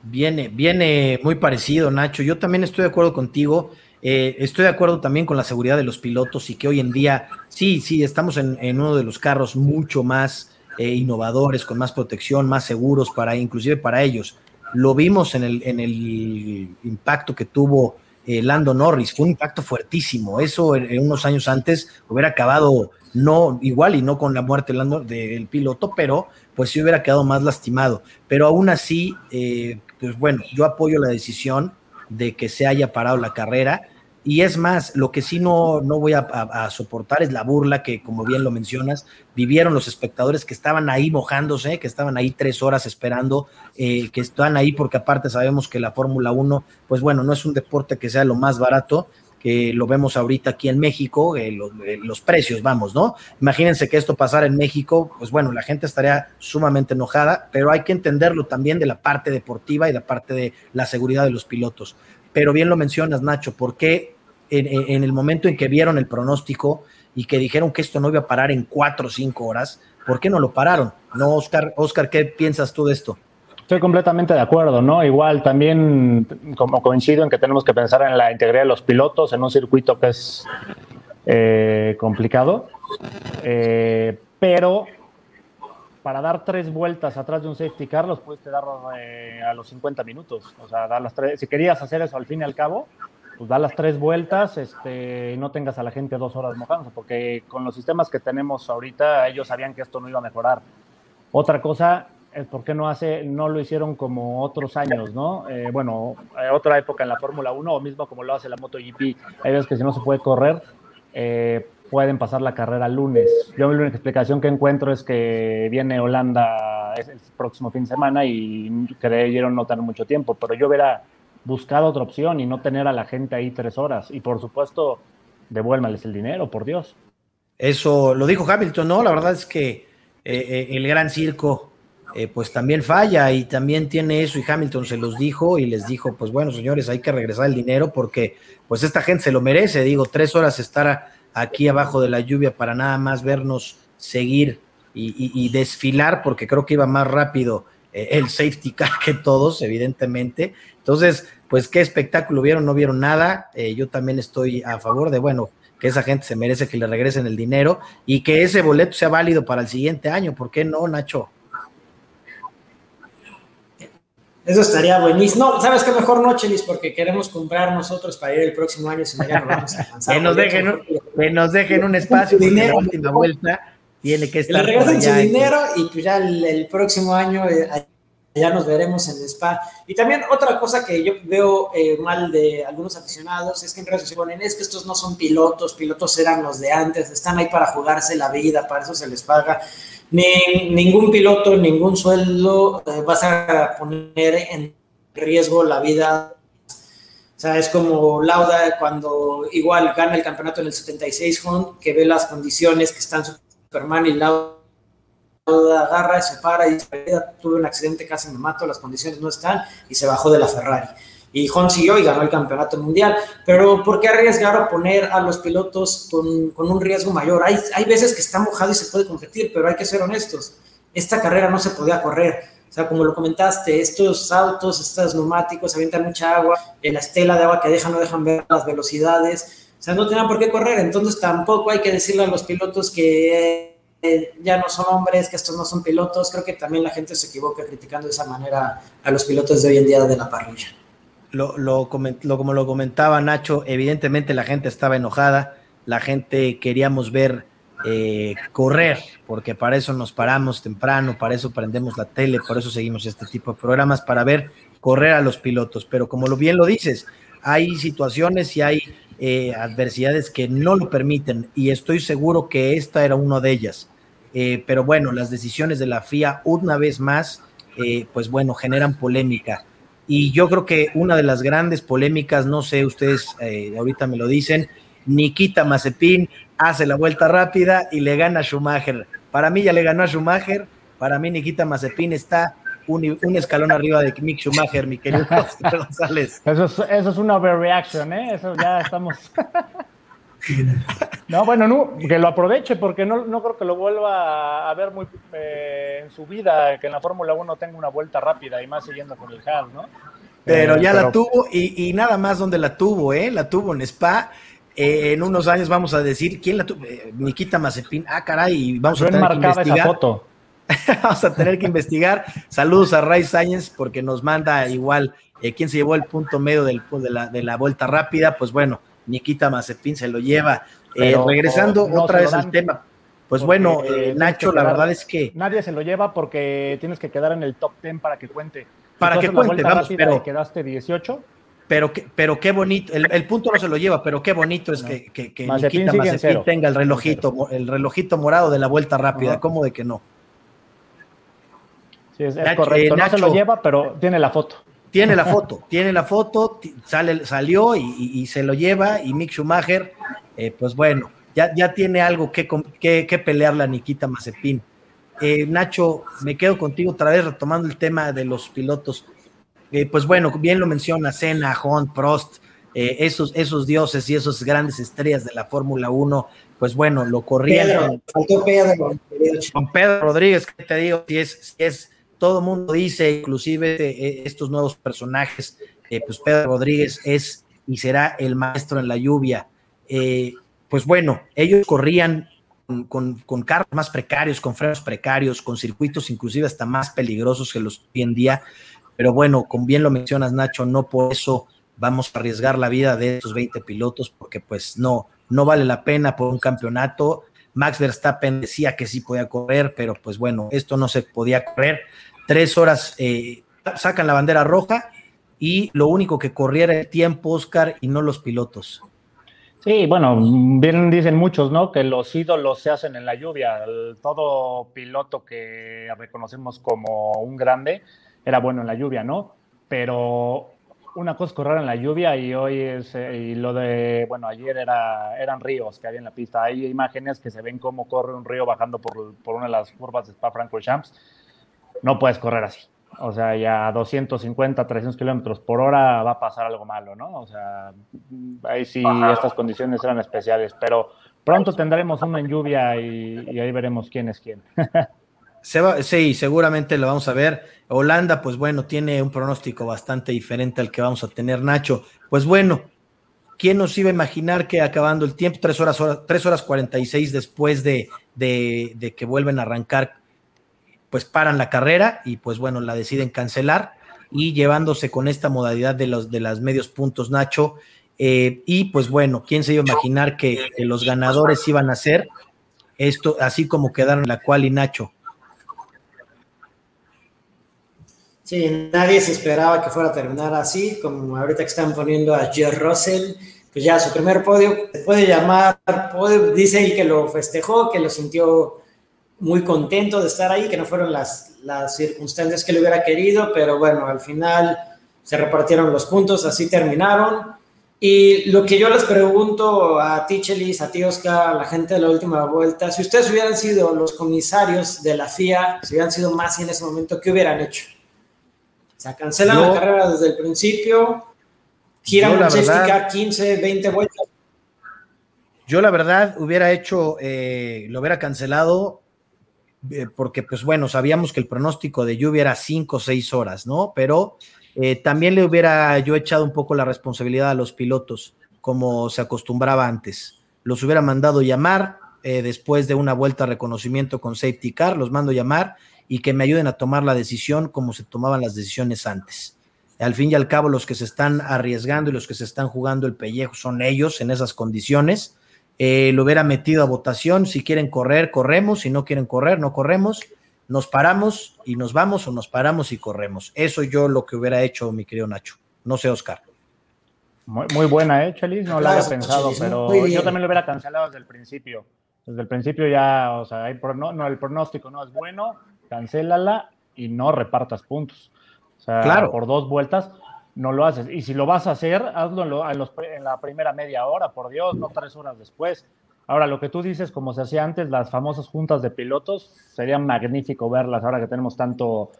Viene, viene muy parecido, Nacho. Yo también estoy de acuerdo contigo. Eh, estoy de acuerdo también con la seguridad de los pilotos y que hoy en día, sí, sí, estamos en, uno de los carros mucho más eh, innovadores, con más protección, más seguros para, inclusive para ellos. Lo vimos en el, en el impacto que tuvo eh, Lando Norris, fue un impacto fuertísimo. Eso unos años antes hubiera acabado no igual y no con la muerte del piloto, pero pues sí hubiera quedado más lastimado. Pero aún así, eh, pues bueno, yo apoyo la decisión de que se haya parado la carrera. Y es más, lo que sí no, no voy a, soportar es la burla que, como bien lo mencionas, vivieron los espectadores que estaban ahí mojándose, que estaban ahí tres horas esperando, eh, que están ahí porque aparte sabemos que la Fórmula 1, pues bueno, no es un deporte que sea lo más barato lo vemos ahorita aquí en México, eh, eh, los, precios, vamos, ¿no? Imagínense que esto pasara en México, pues bueno, la gente estaría sumamente enojada, pero hay que entenderlo también de la parte deportiva y de la parte de la seguridad de los pilotos. Pero bien lo mencionas, Nacho, ¿por qué en, el momento en que vieron el pronóstico y que dijeron que esto no iba a parar en cuatro o cinco horas, ¿por qué no lo pararon? No, Oscar, Oscar, ¿qué piensas tú de esto? Estoy completamente de acuerdo, ¿no? Igual también como coincido en que tenemos que pensar en la integridad de los pilotos en un circuito que es eh, complicado, eh, pero para dar tres vueltas atrás de un safety car los puedes dar eh, a los 50 minutos. O sea, dar las tres, si querías hacer eso al fin y al cabo, pues da las tres vueltas este, y no tengas a la gente dos horas mojándose, porque con los sistemas que tenemos ahorita, ellos sabían que esto no iba a mejorar. Otra cosa es por qué no, hace, no lo hicieron como otros años, ¿no? Eh, bueno, otra época en la Fórmula 1 o mismo como lo hace la MotoGP. Hay veces que si no se puede correr, eh, pueden pasar la carrera lunes. Yo la única explicación que encuentro es que viene Holanda el próximo fin de semana y creyeron no tener mucho tiempo, pero yo hubiera buscado otra opción y no tener a la gente ahí tres horas. Y por supuesto, devuélvales el dinero, por Dios. Eso lo dijo Hamilton, ¿no? La verdad es que eh, eh, el gran circo eh, pues también falla y también tiene eso y Hamilton se los dijo y les dijo, pues bueno, señores, hay que regresar el dinero porque pues esta gente se lo merece, digo, tres horas estar aquí abajo de la lluvia para nada más vernos seguir y, desfilar, porque creo que iba más rápido eh, el safety car que todos, evidentemente. Entonces, pues qué espectáculo vieron, no vieron nada. Eh, yo también estoy a favor de, bueno, que esa gente se merece que le regresen el dinero y que ese boleto sea válido para el siguiente año. ¿Por qué no, Nacho? Eso estaría buenísimo. No, ¿sabes qué? Mejor no, Chelis, porque queremos comprar nosotros para ir el próximo año, si no ya no vamos a que, nos dejen, un, que nos dejen un espacio dinero, la última vuelta tiene que estar. Le regresen su dinero y pues ya el, próximo año eh, ya nos veremos en el spa. Y también otra cosa que yo veo eh, mal de algunos aficionados es que en redes se ponen, es que estos no son pilotos, pilotos eran los de antes, están ahí para jugarse la vida, para eso se les paga ni, ningún piloto, ningún sueldo eh, vas a poner en riesgo la vida. O sea, es como Lauda cuando igual gana el campeonato en el 76, que ve las condiciones que están Superman y Lauda agarra, se para y tuve un accidente, casi me mato, las condiciones no están, y se bajó de la Ferrari y Juan siguió y ganó el campeonato mundial. Pero ¿por qué arriesgar a poner a los pilotos con, con, un riesgo mayor? Hay, hay veces que está mojado y se puede competir, pero hay que ser honestos. Esta carrera no se podía correr. O sea, como lo comentaste, estos autos, estos neumáticos avientan mucha agua, la estela de agua que dejan no dejan ver las velocidades. O sea, no tienen por qué correr. Entonces tampoco hay que decirle a los pilotos que eh, ya no son hombres, que estos no son pilotos. Creo que también la gente se equivoca criticando de esa manera a los pilotos de hoy en día de la parrilla lo, como lo comentaba Nacho, evidentemente la gente estaba enojada, la gente queríamos ver eh, correr, porque para eso nos paramos temprano, para eso prendemos la tele, por eso seguimos este tipo de programas, para ver correr a los pilotos. Pero como lo bien lo dices, hay situaciones y hay eh, adversidades que no lo permiten, y estoy seguro que esta era una de ellas. Eh, pero bueno, las decisiones de la FIA, una vez más, pues bueno, generan polémica. Y yo creo que una de las grandes polémicas, no sé, ustedes eh, ahorita me lo dicen, Nikita Mazepin hace la vuelta rápida y le gana a Schumacher. Para mí ya le ganó a Schumacher, para mí Nikita Mazepin está un, escalón arriba de Mick Schumacher, mi querido González. Eso es, eso es una overreaction, ¿eh? Eso ya estamos... No, bueno, no, que lo aproveche porque no, no creo que lo vuelva a ver muy eh, en su vida, que en la Fórmula 1 tenga una vuelta rápida y más siguiendo con el Haas, ¿no? Pero ya la tuvo y, nada más donde la tuvo, ¿eh? La tuvo en Spa. Eh, en unos años vamos a decir quién la tuvo. Eh, Nikita Mazepin. Ah, caray, vamos a tener que investigar. Esa foto. vamos a tener que investigar. Saludos a Ray Science porque nos manda igual quién se llevó el punto medio del, de, la, de la vuelta rápida. Pues bueno, Nikita Mazepin se lo lleva. Eh, regresando otra vez al tema. Pues bueno, eh, Nacho, la verdad es que. Nadie se lo lleva porque tienes que quedar en el top 10 para que cuente. Para que cuente, vamos, pero. quedaste 18. Pero, pero qué bonito, el, punto no se lo lleva, pero qué bonito es que, que, Nikita Mazepin tenga el relojito, el relojito morado de la vuelta rápida, ¿cómo de que no? Sí, es, correcto, no se lo lleva, pero tiene la foto tiene la foto, tiene la foto, sale, salió y, se lo lleva y Mick Schumacher, eh, pues bueno, ya, ya tiene algo que, que, pelear la Nikita Mazepin. Eh, Nacho, me quedo contigo otra vez retomando el tema de los pilotos. Eh, pues bueno, bien lo menciona Senna, Hunt, Prost, esos, esos dioses y esas grandes estrellas de la Fórmula 1, pues bueno, lo corrían. Pedro, faltó Pedro. Con Pedro Rodríguez, ¿qué te digo? Si es, si es todo mundo dice, inclusive eh, estos nuevos personajes, eh, pues Pedro Rodríguez es y será el maestro en la lluvia. Eh, pues bueno, ellos corrían con, con, carros más precarios, con frenos precarios, con circuitos inclusive hasta más peligrosos que los hoy en día. Pero bueno, como bien lo mencionas, Nacho, no por eso vamos a arriesgar la vida de estos 20 pilotos, porque pues no, no vale la pena por un campeonato. Max Verstappen decía que sí podía correr, pero pues bueno, esto no se podía correr. Tres horas eh, sacan la bandera roja y lo único que corriera el tiempo, Oscar, y no los pilotos. Sí, bueno, bien dicen muchos, ¿no? Que los ídolos se hacen en la lluvia. todo piloto que reconocemos como un grande era bueno en la lluvia, ¿no? Pero una cosa es correr en la lluvia y hoy es, eh, y lo de, bueno, ayer era, eran ríos que había en la pista. Hay imágenes que se ven cómo corre un río bajando por, una de las curvas de Spa-Francorchamps. No puedes correr así. O sea, ya a 250, 300 kilómetros por hora va a pasar algo malo, ¿no? O sea, ahí sí estas condiciones eran especiales, pero pronto tendremos una en lluvia y, ahí veremos quién es quién. sí, seguramente lo vamos a ver. Holanda, pues bueno, tiene un pronóstico bastante diferente al que vamos a tener, Nacho. Pues bueno, ¿quién nos iba a imaginar que acabando el tiempo, tres horas, tres horas 46 después de, de, de que vuelven a arrancar pues paran la carrera y pues bueno, la deciden cancelar y llevándose con esta modalidad de los de las medios puntos, Nacho. Eh, y pues bueno, ¿quién se iba a imaginar que, los ganadores iban a ser esto, así como quedaron la cual y Nacho? Sí, nadie se esperaba que fuera a terminar así, como ahorita que están poniendo a George Russell, pues ya su primer podio, se puede llamar, dice él que lo festejó, que lo sintió muy contento de estar ahí, que no fueron las, las circunstancias que le hubiera querido, pero bueno, al final se repartieron los puntos, así terminaron. Y lo que yo les pregunto a Tichelis, a ti Oscar, a la gente de la última vuelta, si ustedes hubieran sido los comisarios de la FIA, si hubieran sido más en ese momento, ¿qué hubieran hecho? O sea, cancelan la carrera desde el principio, giran un safety 15, 20 vueltas. Yo la verdad hubiera hecho, eh, lo hubiera cancelado eh, porque pues bueno, sabíamos que el pronóstico de lluvia era cinco o seis horas, ¿no? Pero eh, también le hubiera yo echado un poco la responsabilidad a los pilotos, como se acostumbraba antes. Los hubiera mandado llamar eh, después de una vuelta a reconocimiento con Safety Car, los mando llamar y que me ayuden a tomar la decisión como se tomaban las decisiones antes. Al fin y al cabo, los que se están arriesgando y los que se están jugando el pellejo son ellos en esas condiciones eh, lo hubiera metido a votación, si quieren correr, corremos, si no quieren correr, no corremos, nos paramos y nos vamos o nos paramos y corremos. Eso yo lo que hubiera hecho, mi querido Nacho. No sé, Oscar. Muy, buena, ¿eh, Chelis? No la había pensado, pero yo también lo hubiera cancelado desde el principio. Desde el principio ya, o sea, no, el pronóstico no es bueno, cancélala y no repartas puntos. O sea, claro. por dos vueltas, no lo haces. Y si lo vas a hacer, hazlo en, la primera media hora, por Dios, no tres horas después. Ahora, lo que tú dices, como se hacía antes, las famosas juntas de pilotos, sería magnífico verlas ahora que tenemos tanto,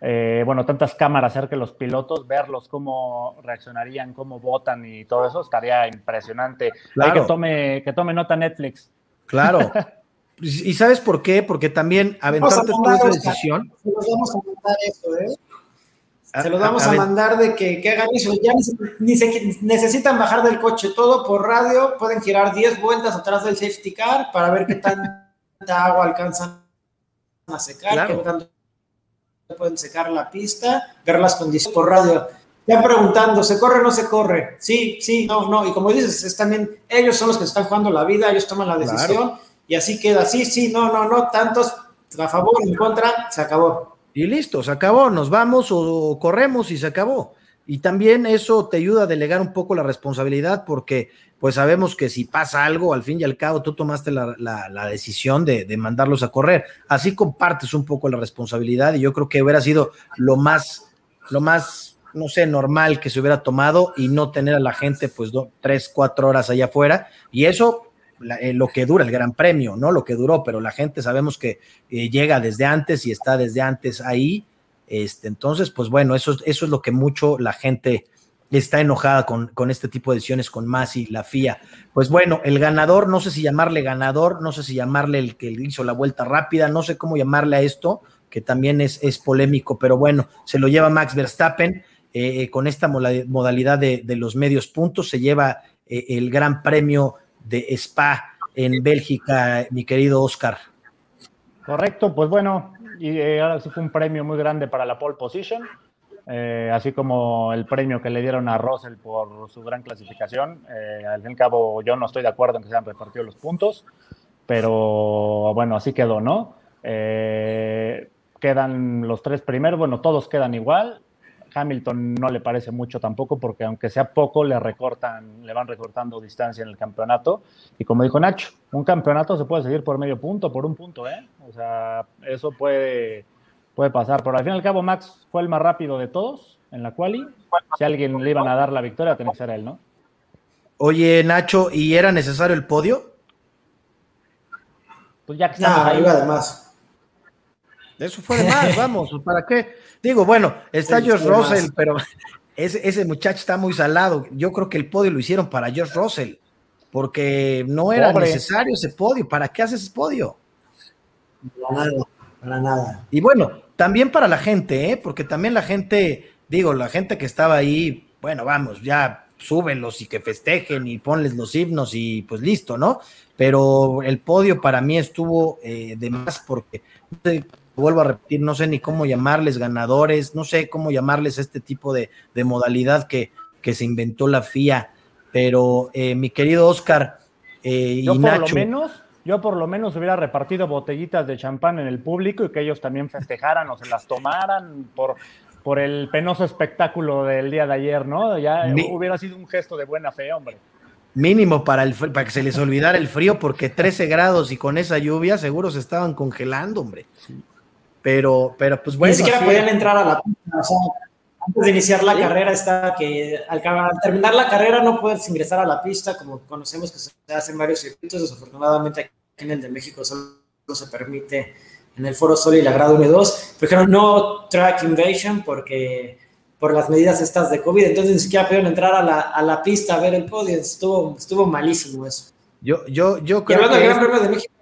eh, bueno, tantas cámaras cerca de los pilotos, verlos cómo reaccionarían, cómo votan y todo eso, estaría impresionante. Hay que tome, que tome nota Netflix. Claro. ¿Y sabes por qué? Porque también aventarte toda esa decisión. Nos vamos a contar eso, ¿eh? Se los vamos a, mandar de que, hagan eso. Ya ni, se, necesitan bajar del coche, todo por radio. Pueden girar 10 vueltas atrás del safety car para ver qué tanta agua alcanzan a secar, qué tanto pueden secar la pista, ver las condiciones por radio. Ya preguntando, ¿se corre o no se corre? Sí, sí, no, no. Y como dices, es también, ellos son los que están jugando la vida, ellos toman la decisión y así queda. Sí, sí, no, no, no, tantos a favor, en contra, se acabó y listo, se acabó, nos vamos o corremos y se acabó. Y también eso te ayuda a delegar un poco la responsabilidad porque pues sabemos que si pasa algo, al fin y al cabo tú tomaste la, decisión de, de, mandarlos a correr. Así compartes un poco la responsabilidad y yo creo que hubiera sido lo más, lo más, no sé, normal que se hubiera tomado y no tener a la gente pues tres, cuatro horas allá afuera. Y eso eh, lo que dura el Gran Premio, no lo que duró, pero la gente sabemos que eh, llega desde antes y está desde antes ahí. Este, entonces, pues bueno, eso, eso es lo que mucho la gente está enojada con, con este tipo de decisiones con Masi, la FIA. Pues bueno, el ganador, no sé si llamarle ganador, no sé si llamarle el que hizo la vuelta rápida, no sé cómo llamarle a esto, que también es, es polémico, pero bueno, se lo lleva Max Verstappen. Eh, con esta modalidad de, los medios puntos, se lleva el gran premio de Spa en Bélgica, mi querido Oscar. Correcto, pues bueno, y eh, ahora sí fue un premio muy grande para la pole position, así como el premio que le dieron a Russell por su gran clasificación. al fin y al cabo, yo no estoy de acuerdo en que se hayan repartido los puntos, pero bueno, así quedó, ¿no? quedan los tres primeros, bueno, todos quedan igual, Hamilton no le parece mucho tampoco, porque aunque sea poco, le recortan, le van recortando distancia en el campeonato. Y como dijo Nacho, un campeonato se puede seguir por medio punto, por un punto, ¿eh? O sea, eso puede, puede pasar. Pero al fin y al cabo, Max fue el más rápido de todos en la quali. Si a alguien le iban a dar la victoria, tenía que ser él, ¿no? Oye, Nacho, ¿y era necesario el podio? Pues ya que estamos ahí. iba además. Eso fue de más, vamos, ¿para qué? Digo, bueno, está George Russell, pero ese, ese, muchacho está muy salado. Yo creo que el podio lo hicieron para George Russell, porque no era necesario ese podio. ¿Para qué haces ese podio? Para nada, para nada. Y bueno, también para la gente, ¿eh? porque también la gente, digo, la gente que estaba ahí, bueno, vamos, ya súbenlos y que festejen y ponles los himnos y pues listo, ¿no? Pero el podio para mí estuvo eh, de más porque vuelvo a repetir, no sé ni cómo llamarles ganadores, no sé cómo llamarles este tipo de, modalidad que, que, se inventó la FIA, pero eh, mi querido Oscar eh, yo por lo menos, yo por lo menos hubiera repartido botellitas de champán en el público y que ellos también festejaran o se las tomaran por, por el penoso espectáculo del día de ayer, ¿no? Ya hubiera sido un gesto de buena fe, hombre. Mínimo para, el, para que se les olvidara el frío, porque 13 grados y con esa lluvia seguro se estaban congelando, hombre. Pero, pero pues bueno. Ni siquiera podían entrar a la pista. O sea, antes de iniciar la carrera está que al, terminar la carrera no puedes ingresar a la pista, como conocemos que se hacen varios circuitos. Desafortunadamente aquí en el de México solo se permite en el Foro Sol y la Grado 1 y 2. Pero no track invasion porque por las medidas estas de COVID, entonces ni siquiera pudieron entrar a la, a la pista a ver el podio. Estuvo, estuvo malísimo eso. Yo, yo, yo creo que. Gran Premio de México,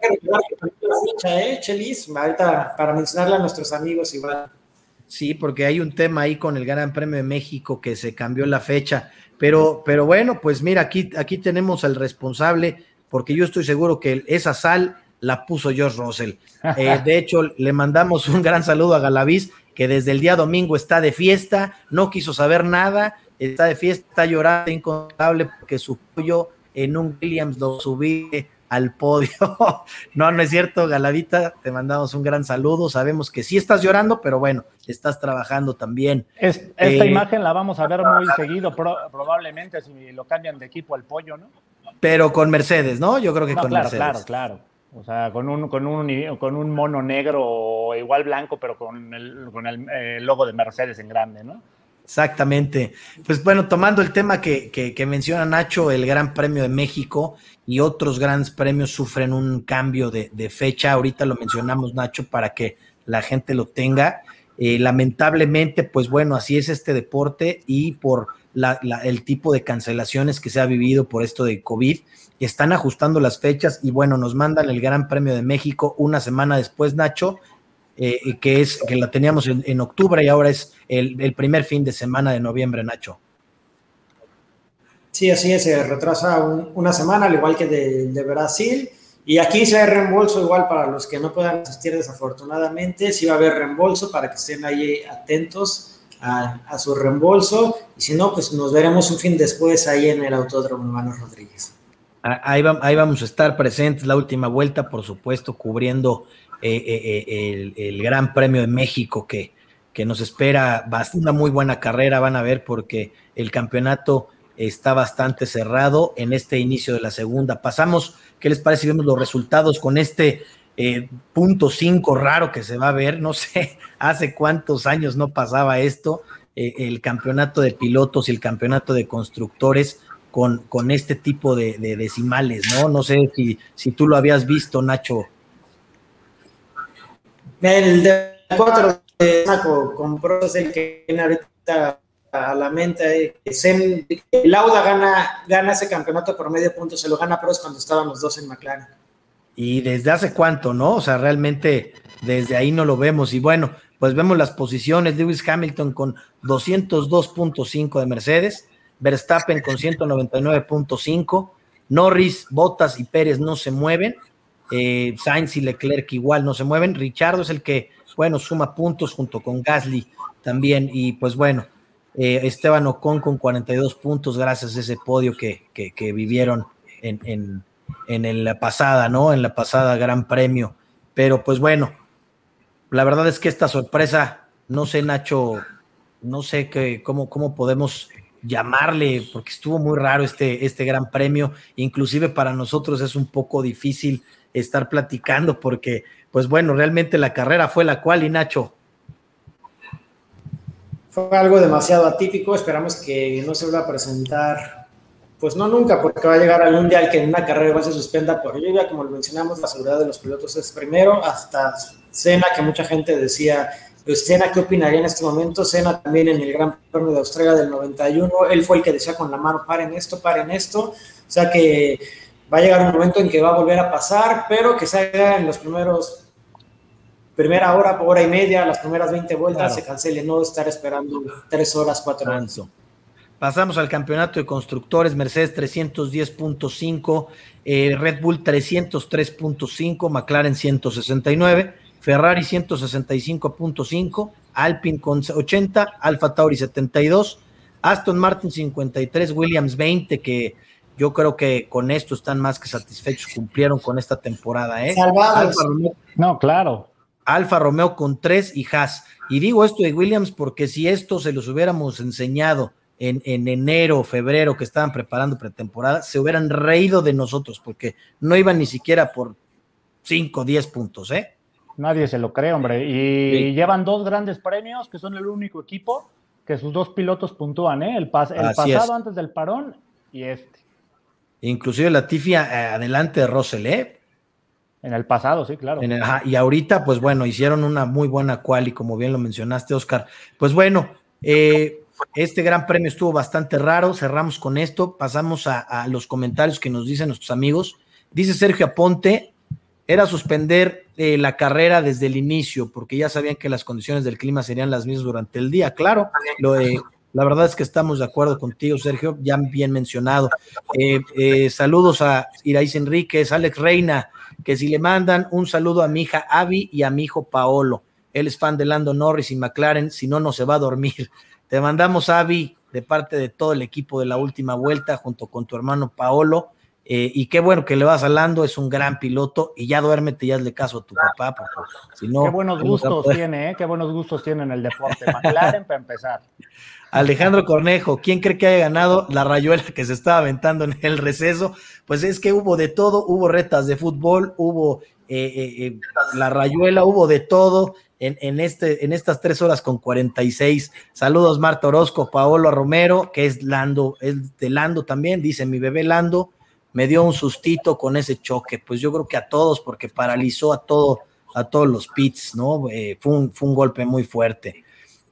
¿eh, Chelis? Ahorita para mencionarle a nuestros amigos igual. Sí, porque hay un tema ahí con el Gran Premio de México que se cambió la fecha. Pero, pero bueno, pues mira, aquí, aquí tenemos al responsable, porque yo estoy seguro que esa sal la puso George Russell. Eh, de hecho, le mandamos un gran saludo a Galaviz, que desde el día domingo está de fiesta, no quiso saber nada, está de fiesta, está llorando incontable porque su pollo en un Williams lo subí al podio. no, no es cierto, Galavita, te mandamos un gran saludo. Sabemos que sí estás llorando, pero bueno, estás trabajando también. esta eh, imagen la vamos a ver muy seguido, probablemente si lo cambian de equipo al pollo, ¿no? Pero con Mercedes, ¿no? Yo creo que con Mercedes. Claro, claro. O sea, con un, con un, con un mono negro o igual blanco, pero con el, con el eh, logo de Mercedes en grande, ¿no? Exactamente. Pues bueno, tomando el tema que, que, menciona Nacho, el Gran Premio de México y otros grandes premios sufren un cambio de, fecha. Ahorita lo mencionamos, Nacho, para que la gente lo tenga. Eh, lamentablemente, pues bueno, así es este deporte y por el tipo de cancelaciones que se ha vivido por esto de COVID, están ajustando las fechas y bueno, nos mandan el Gran Premio de México una semana después, Nacho, eh, que es que la teníamos en, octubre y ahora es el, primer fin de semana de noviembre, Nacho. Sí, así es, se retrasa una semana, al igual que de, Brasil. Y aquí se hay reembolso igual para los que no puedan asistir desafortunadamente. Sí va a haber reembolso para que estén ahí atentos a, su reembolso. Y si no, pues nos veremos un fin después ahí en el Autódromo Hermano Rodríguez. Ahí, ahí vamos a estar presentes la última vuelta, por supuesto, cubriendo eh, eh, eh, el, Gran Premio de México que, que nos espera una muy buena carrera, van a ver, porque el campeonato está bastante cerrado en este inicio de la segunda. Pasamos, ¿qué les parece vemos los resultados con este punto 5 raro que se va a ver? No sé, hace cuántos años no pasaba esto, el campeonato de pilotos y el campeonato de constructores. Con, con este tipo de, decimales, ¿no? No sé si, si tú lo habías visto, Nacho, el de 4 de Saco compró el que ahorita a la mente que Lauda gana, gana ese campeonato por medio punto, se lo gana Prost cuando estaban los dos en McLaren. Y desde hace cuánto, ¿no? O sea, realmente desde ahí no lo vemos. Y bueno, pues vemos las posiciones. Lewis Hamilton con 202.5 de Mercedes, Verstappen con 199.5, Norris, Bottas y Pérez no se mueven, eh, Sainz y Leclerc igual no se mueven, Richardo es el que, bueno, suma puntos junto con Gasly también, y pues bueno, eh, Esteban Ocon con 42 puntos gracias a ese podio que, que, vivieron en, en, la pasada, ¿no? En la pasada Gran Premio, pero pues bueno, la verdad es que esta sorpresa, no sé, Nacho, no sé qué, cómo, cómo podemos llamarle, porque estuvo muy raro este, este gran premio, inclusive para nosotros es un poco difícil estar platicando porque, pues bueno, realmente la carrera fue la cual y Nacho. Fue algo demasiado atípico, esperamos que no se vuelva a presentar, pues no nunca, porque va a llegar al mundial que en una carrera igual se suspenda por lluvia, como lo mencionamos, la seguridad de los pilotos es primero, hasta Cena, que mucha gente decía pues, Senna, ¿qué opinaría en este momento? Senna también en el Gran Premio de Australia del 91, él fue el que decía con la mano, paren esto, paren esto, o sea que va a llegar un momento en que va a volver a pasar, pero que se haga en los primeros, primera hora, hora y media, las primeras 20 vueltas, se cancele, no estar esperando tres horas, cuatro horas. Pasamos al campeonato de constructores, Mercedes 310.5, eh, Red Bull 303.5, McLaren 169. Ferrari 165.5, Alpine con 80, Alfa Tauri 72, Aston Martin 53, Williams 20, que yo creo que con esto están más que satisfechos, cumplieron con esta temporada. ¿eh? no, claro. Alfa Romeo con 3 y Haas. Y digo esto de Williams porque si esto se los hubiéramos enseñado en, en enero, febrero, que estaban preparando pretemporada, se hubieran reído de nosotros porque no iban ni siquiera por 5 o 10 puntos, ¿eh? Nadie se lo cree, hombre. Y llevan dos grandes premios, que son el único equipo que sus dos pilotos puntúan, ¿eh? El, pasado antes del parón y este. Inclusive la Tifia eh, adelante de Russell, ¿eh? En el pasado, sí, claro. y ahorita, pues bueno, hicieron una muy buena quali, como bien lo mencionaste, Oscar. Pues bueno, eh, este gran premio estuvo bastante raro. Cerramos con esto. Pasamos a, a los comentarios que nos dicen nuestros amigos. Dice Sergio Aponte, era suspender eh, la carrera desde el inicio, porque ya sabían que las condiciones del clima serían las mismas durante el día. Claro, lo, la verdad es que estamos de acuerdo contigo, Sergio, ya bien mencionado. Eh, eh, saludos a Iraís Enríquez, Alex Reina, que si le mandan un saludo a mi hija Avi y a mi hijo Paolo. Él es fan de Lando Norris y McLaren, si no, no se va a dormir. Te mandamos, Avi, de parte de todo el equipo de la última vuelta, junto con tu hermano Paolo eh, y qué bueno que le vas hablando, es un gran piloto y ya duérmete y hazle caso a tu papá. si no, qué buenos gustos tiene, ¿eh? Qué buenos gustos tiene en el deporte. McLaren para empezar. Alejandro Cornejo, ¿quién cree que haya ganado la rayuela que se estaba aventando en el receso? Pues es que hubo de todo, hubo retas de fútbol, hubo eh, la rayuela, hubo de todo en, en, este, en estas tres horas con 46. Saludos Marta Orozco, Paolo Romero, que es Lando, es de Lando también, dice mi bebé Lando me dio un sustito con ese choque, pues yo creo que a todos, porque paralizó a todo, a todos los pits, ¿no? Eh, fue, un, fue un golpe muy fuerte.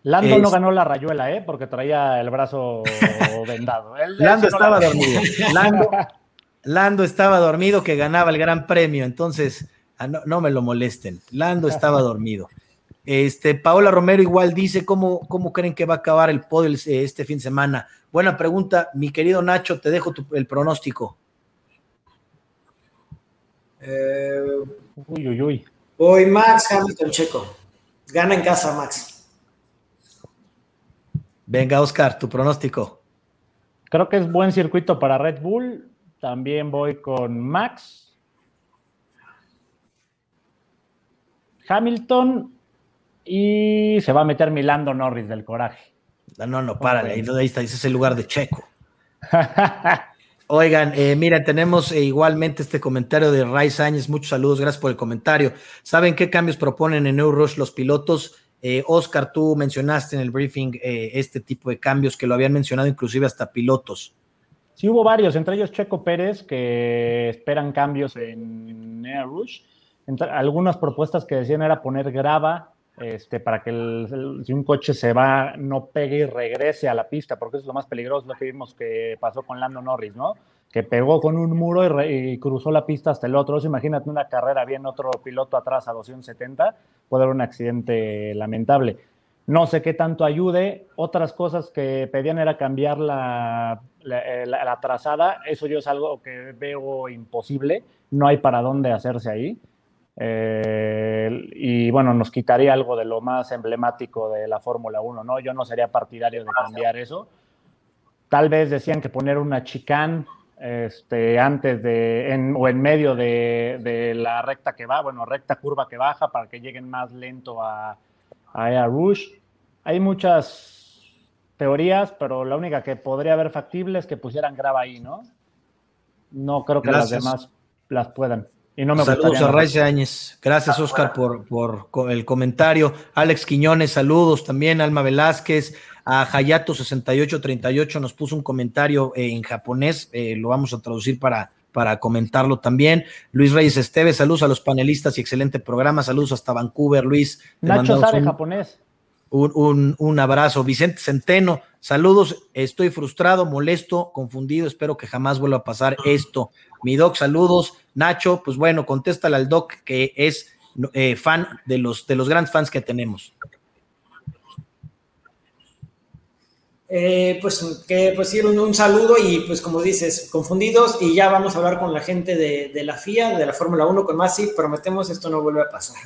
Lando no ganó la rayuela, ¿eh? Porque traía el brazo vendado. Lando estaba dormido. Lando, estaba dormido que ganaba el gran premio, entonces ah, no, me lo molesten. Lando estaba dormido. Este, Paola Romero igual dice, ¿cómo, ¿cómo creen que va a acabar el podio este fin de semana? Buena pregunta, mi querido Nacho, te dejo el pronóstico. Eh, uy, uy, uy. Hoy Max Hamilton Checo. Gana en casa, Max. Venga, Oscar, tu pronóstico. Creo que es buen circuito para Red Bull. También voy con Max. Hamilton y se va a meter Milando Norris del coraje. No, no, párale, ahí, ahí está, ese es el lugar de Checo. Oigan, eh, mira, tenemos eh, igualmente este comentario de Ray Sáñez. Muchos saludos, gracias por el comentario. ¿Saben qué cambios proponen en Rush los pilotos? Eh, Oscar, tú mencionaste en el briefing este tipo de cambios que lo habían mencionado inclusive hasta pilotos. Sí, hubo varios, entre ellos Checo Pérez, que esperan cambios en Rush. algunas propuestas que decían era poner grava este, para que si un coche se va, no pegue y regrese a la pista, porque eso es lo más peligroso, lo que vimos que pasó con Lando Norris, ¿no? Que pegó con un muro y, cruzó la pista hasta el otro. imagínate una carrera, bien otro piloto atrás a 270, puede haber un accidente lamentable. No sé qué tanto ayude. Otras cosas que pedían era cambiar la, la trazada. Eso yo es algo que veo imposible. No hay para dónde hacerse ahí. Eh, y bueno, nos quitaría algo de lo más emblemático de la Fórmula 1, ¿no? Yo no sería partidario de cambiar eso. Tal vez decían que poner una chicane este, antes de, o en medio de, la recta que va, bueno, recta curva que baja para que lleguen más lento a, a Air Rouge. Hay muchas teorías, pero la única que podría haber factible es que pusieran grava ahí, ¿no? No creo que las demás las puedan. Saludos a Raiz Áñez. Gracias, Oscar, por, por, el comentario. Alex Quiñones, saludos también. Alma Velázquez, a Hayato6838 nos puso un comentario eh, en japonés. Eh, lo vamos a traducir para, para comentarlo también. Luis Reyes Esteves, saludos a los panelistas y excelente programa. Saludos hasta Vancouver, Luis. Nacho sabe japonés. Un, un, abrazo. Vicente Centeno, saludos. Estoy frustrado, molesto, confundido. Espero que jamás vuelva a pasar esto. Mi doc, saludos. Nacho, pues bueno, contéstale al doc que es eh, fan de los, de los grandes fans que tenemos. Eh, pues que pues un, un, saludo y pues como dices, confundidos y ya vamos a hablar con la gente de, de la FIA, de la Fórmula 1 con Masi, prometemos esto no vuelve a pasar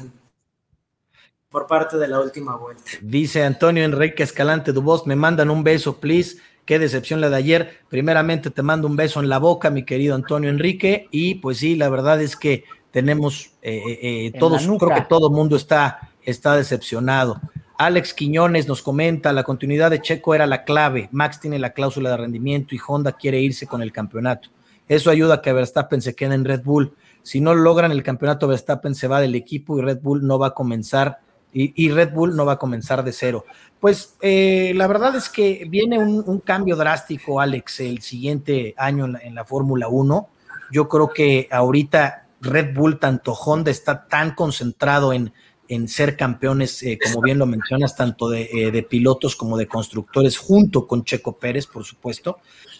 por parte de la última vuelta. Dice Antonio Enrique Escalante Dubos, me mandan un beso, please. Qué decepción la de ayer. Primeramente te mando un beso en la boca, mi querido Antonio Enrique. Y pues sí, la verdad es que tenemos eh, eh, eh todos, creo que todo el mundo está, está decepcionado. Alex Quiñones nos comenta, la continuidad de Checo era la clave. Max tiene la cláusula de rendimiento y Honda quiere irse con el campeonato. Eso ayuda a que Verstappen se quede en Red Bull. Si no logran el campeonato, Verstappen se va del equipo y Red Bull no va a comenzar y, Red Bull no va a comenzar de cero. Pues eh, la verdad es que viene un, cambio drástico, Alex, el siguiente año en la, Fórmula 1. Yo creo que ahorita Red Bull, tanto Honda, está tan concentrado en, en ser campeones, eh, como bien lo mencionas, tanto eh, de, pilotos como de constructores, junto con Checo Pérez, por supuesto.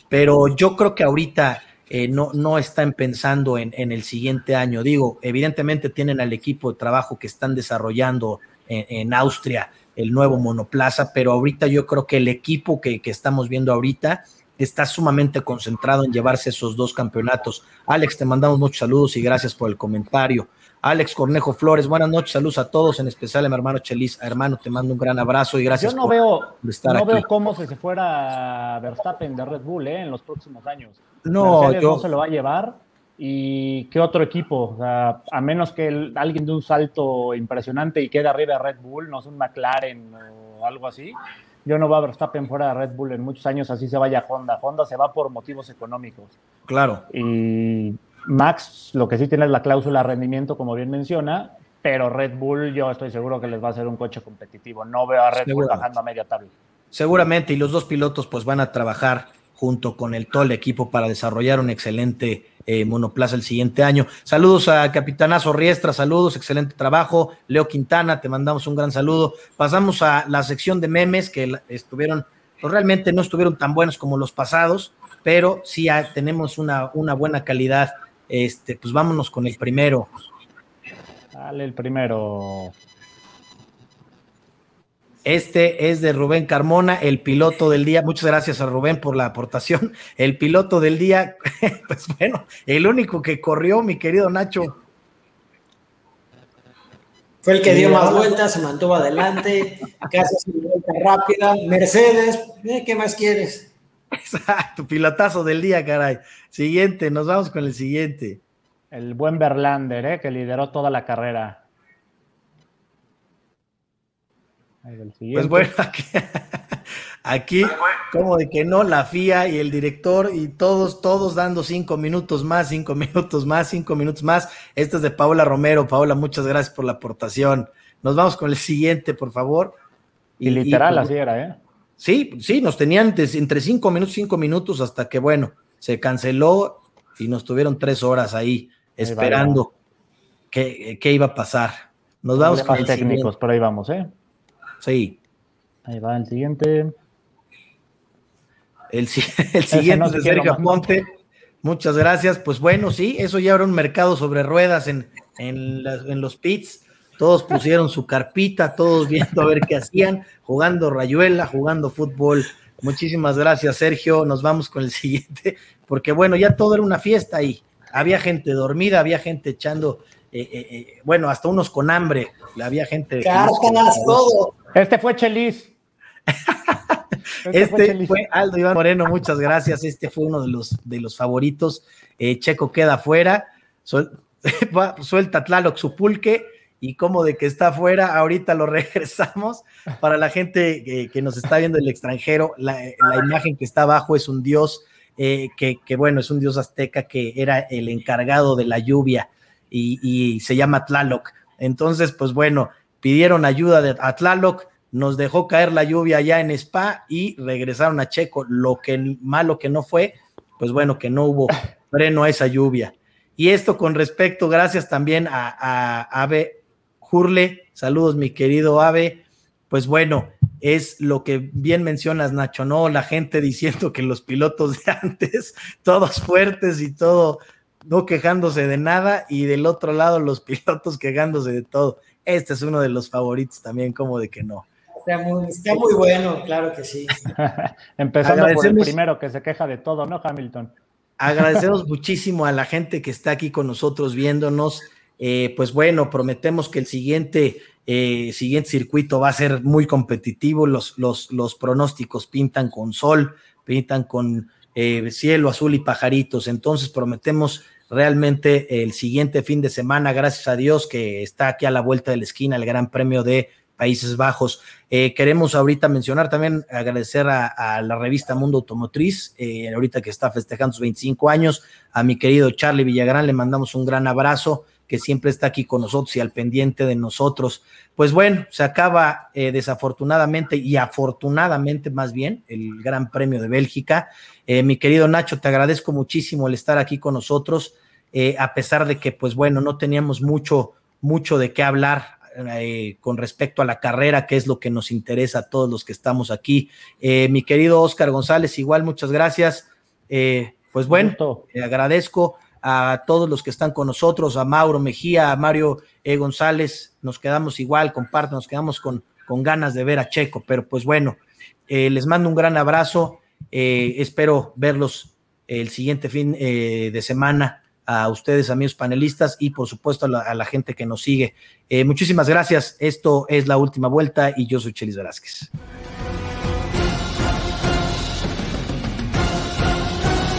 Pero yo creo que ahorita no, no están pensando en, en, el siguiente año. Digo, evidentemente tienen al equipo de trabajo que están desarrollando en, Austria el nuevo monoplaza, pero ahorita yo creo que el equipo que, estamos viendo ahorita está sumamente concentrado en llevarse esos dos campeonatos. Alex, te mandamos muchos saludos y gracias por el comentario. Alex Cornejo Flores, buenas noches, saludos a todos, en especial a mi hermano Chelis. Hermano, te mando un gran abrazo y gracias Yo no veo, no veo cómo se fuera Verstappen de Red Bull ¿eh? en los próximos años. No, yo, no se lo va a llevar ¿Y qué otro equipo? a menos que alguien de un salto impresionante y quede arriba de Red Bull, no es un McLaren o algo así. Yo no va a Verstappen fuera de Red Bull en muchos años, así se vaya Honda. Honda se va por motivos económicos. Claro. Y Max, lo que sí tiene es la cláusula de rendimiento, como bien menciona, pero Red Bull yo estoy seguro que les va a hacer un coche competitivo. No veo a Red Bull bajando a media tabla. Seguramente, y los dos pilotos pues van a trabajar junto con el todo el equipo para desarrollar un excelente eh, monoplaza el siguiente año. Saludos a Capitanazo Riestra, saludos, excelente trabajo. Leo Quintana, te mandamos un gran saludo. Pasamos a la sección de memes que estuvieron, pues realmente no estuvieron tan buenos como los pasados, pero sí tenemos una, una buena calidad. Este, pues vámonos con el primero. Dale el primero. Este es de Rubén Carmona, el piloto del día. Muchas gracias a Rubén por la aportación. El piloto del día, pues bueno, el único que corrió, mi querido Nacho. Fue el que dio más vueltas, se mantuvo adelante, casi su vuelta rápida. Mercedes, ¿eh? ¿qué más quieres? Exacto, pilotazo del día, caray. Siguiente, nos vamos con el siguiente. El buen Berlander, ¿eh? que lideró toda la carrera. Pues bueno, aquí, como de que no, la FIA y el director y todos, todos dando cinco minutos más, cinco minutos más, cinco minutos más. Este es de Paola Romero. Paola, muchas gracias por la aportación. Nos vamos con el siguiente, por favor. Y, literal, pues, así era, ¿eh? Sí, sí, nos tenían entre cinco minutos, cinco minutos, hasta que, bueno, se canceló y nos tuvieron tres horas ahí esperando qué, qué iba a pasar. Nos vamos con los técnicos, por ahí vamos, ¿eh? Sí. Ahí va el siguiente. El, siguiente es de Sergio Ponte. Muchas gracias. Pues bueno, sí, eso ya era un mercado sobre ruedas en, en, en los pits. Todos pusieron su carpita, todos viendo a ver qué hacían, jugando rayuela, jugando fútbol. Muchísimas gracias, Sergio. Nos vamos con el siguiente, porque bueno, ya todo era una fiesta ahí. Había gente dormida, había gente echando, eh, eh, eh, bueno, hasta unos con hambre. Había gente. Cartas, todo. Este fue Chelis. Este, este fue, Aldo Iván Moreno, muchas gracias. Este fue uno de los, de los favoritos. Checo queda fuera. suelta Tlaloc su pulque y como de que está afuera, ahorita lo regresamos. Para la gente que, nos está viendo el extranjero, la, imagen que está abajo es un dios eh, que, bueno, es un dios azteca que era el encargado de la lluvia y, se llama Tlaloc. Entonces, pues bueno, pidieron ayuda de, a Tlaloc, nos dejó caer la lluvia allá en Spa y regresaron a Checo. Lo que malo que no fue, pues bueno, que no hubo freno a esa lluvia. Y esto con respecto, gracias también a, a Ave Jurle, saludos mi querido Ave. Pues bueno, es lo que bien mencionas, Nacho, ¿no? La gente diciendo que los pilotos de antes, todos fuertes y todo, no quejándose de nada, y del otro lado los pilotos quejándose de todo. Este es uno de los favoritos también, como de que no. Está muy, bueno, claro que sí. Empezando por el primero que se queja de todo, ¿no, Hamilton? Agradecemos muchísimo a la gente que está aquí con nosotros viéndonos. Eh, pues bueno, prometemos que el siguiente, eh, siguiente circuito va a ser muy competitivo. Los, los, los pronósticos pintan con sol, pintan con eh, cielo azul y pajaritos. Entonces prometemos realmente el siguiente fin de semana, gracias a Dios, que está aquí a la vuelta de la esquina el Gran Premio de Países Bajos. queremos ahorita mencionar también, agradecer a, la revista Mundo Automotriz, ahorita que está festejando sus 25 años, a mi querido Charlie Villagrán, le mandamos un gran abrazo que siempre está aquí con nosotros y al pendiente de nosotros. Pues bueno, se acaba eh, desafortunadamente y afortunadamente más bien el Gran Premio de Bélgica. Eh, mi querido Nacho, te agradezco muchísimo el estar aquí con nosotros, eh, a pesar de que, pues bueno, no teníamos mucho, mucho de qué hablar con respecto a la carrera, que es lo que nos interesa a todos los que estamos aquí. mi querido Oscar González, igual, muchas gracias. pues bueno, te agradezco a todos los que están con nosotros, a Mauro Mejía, a Mario e. González, nos quedamos igual, comparto, nos quedamos con, con ganas de ver a Checo, pero pues bueno, eh, les mando un gran abrazo, eh, espero verlos el siguiente fin eh, de semana a ustedes, amigos panelistas, y por supuesto a la, a la gente que nos sigue. muchísimas gracias, esto es la última vuelta y yo soy Chelis Velázquez.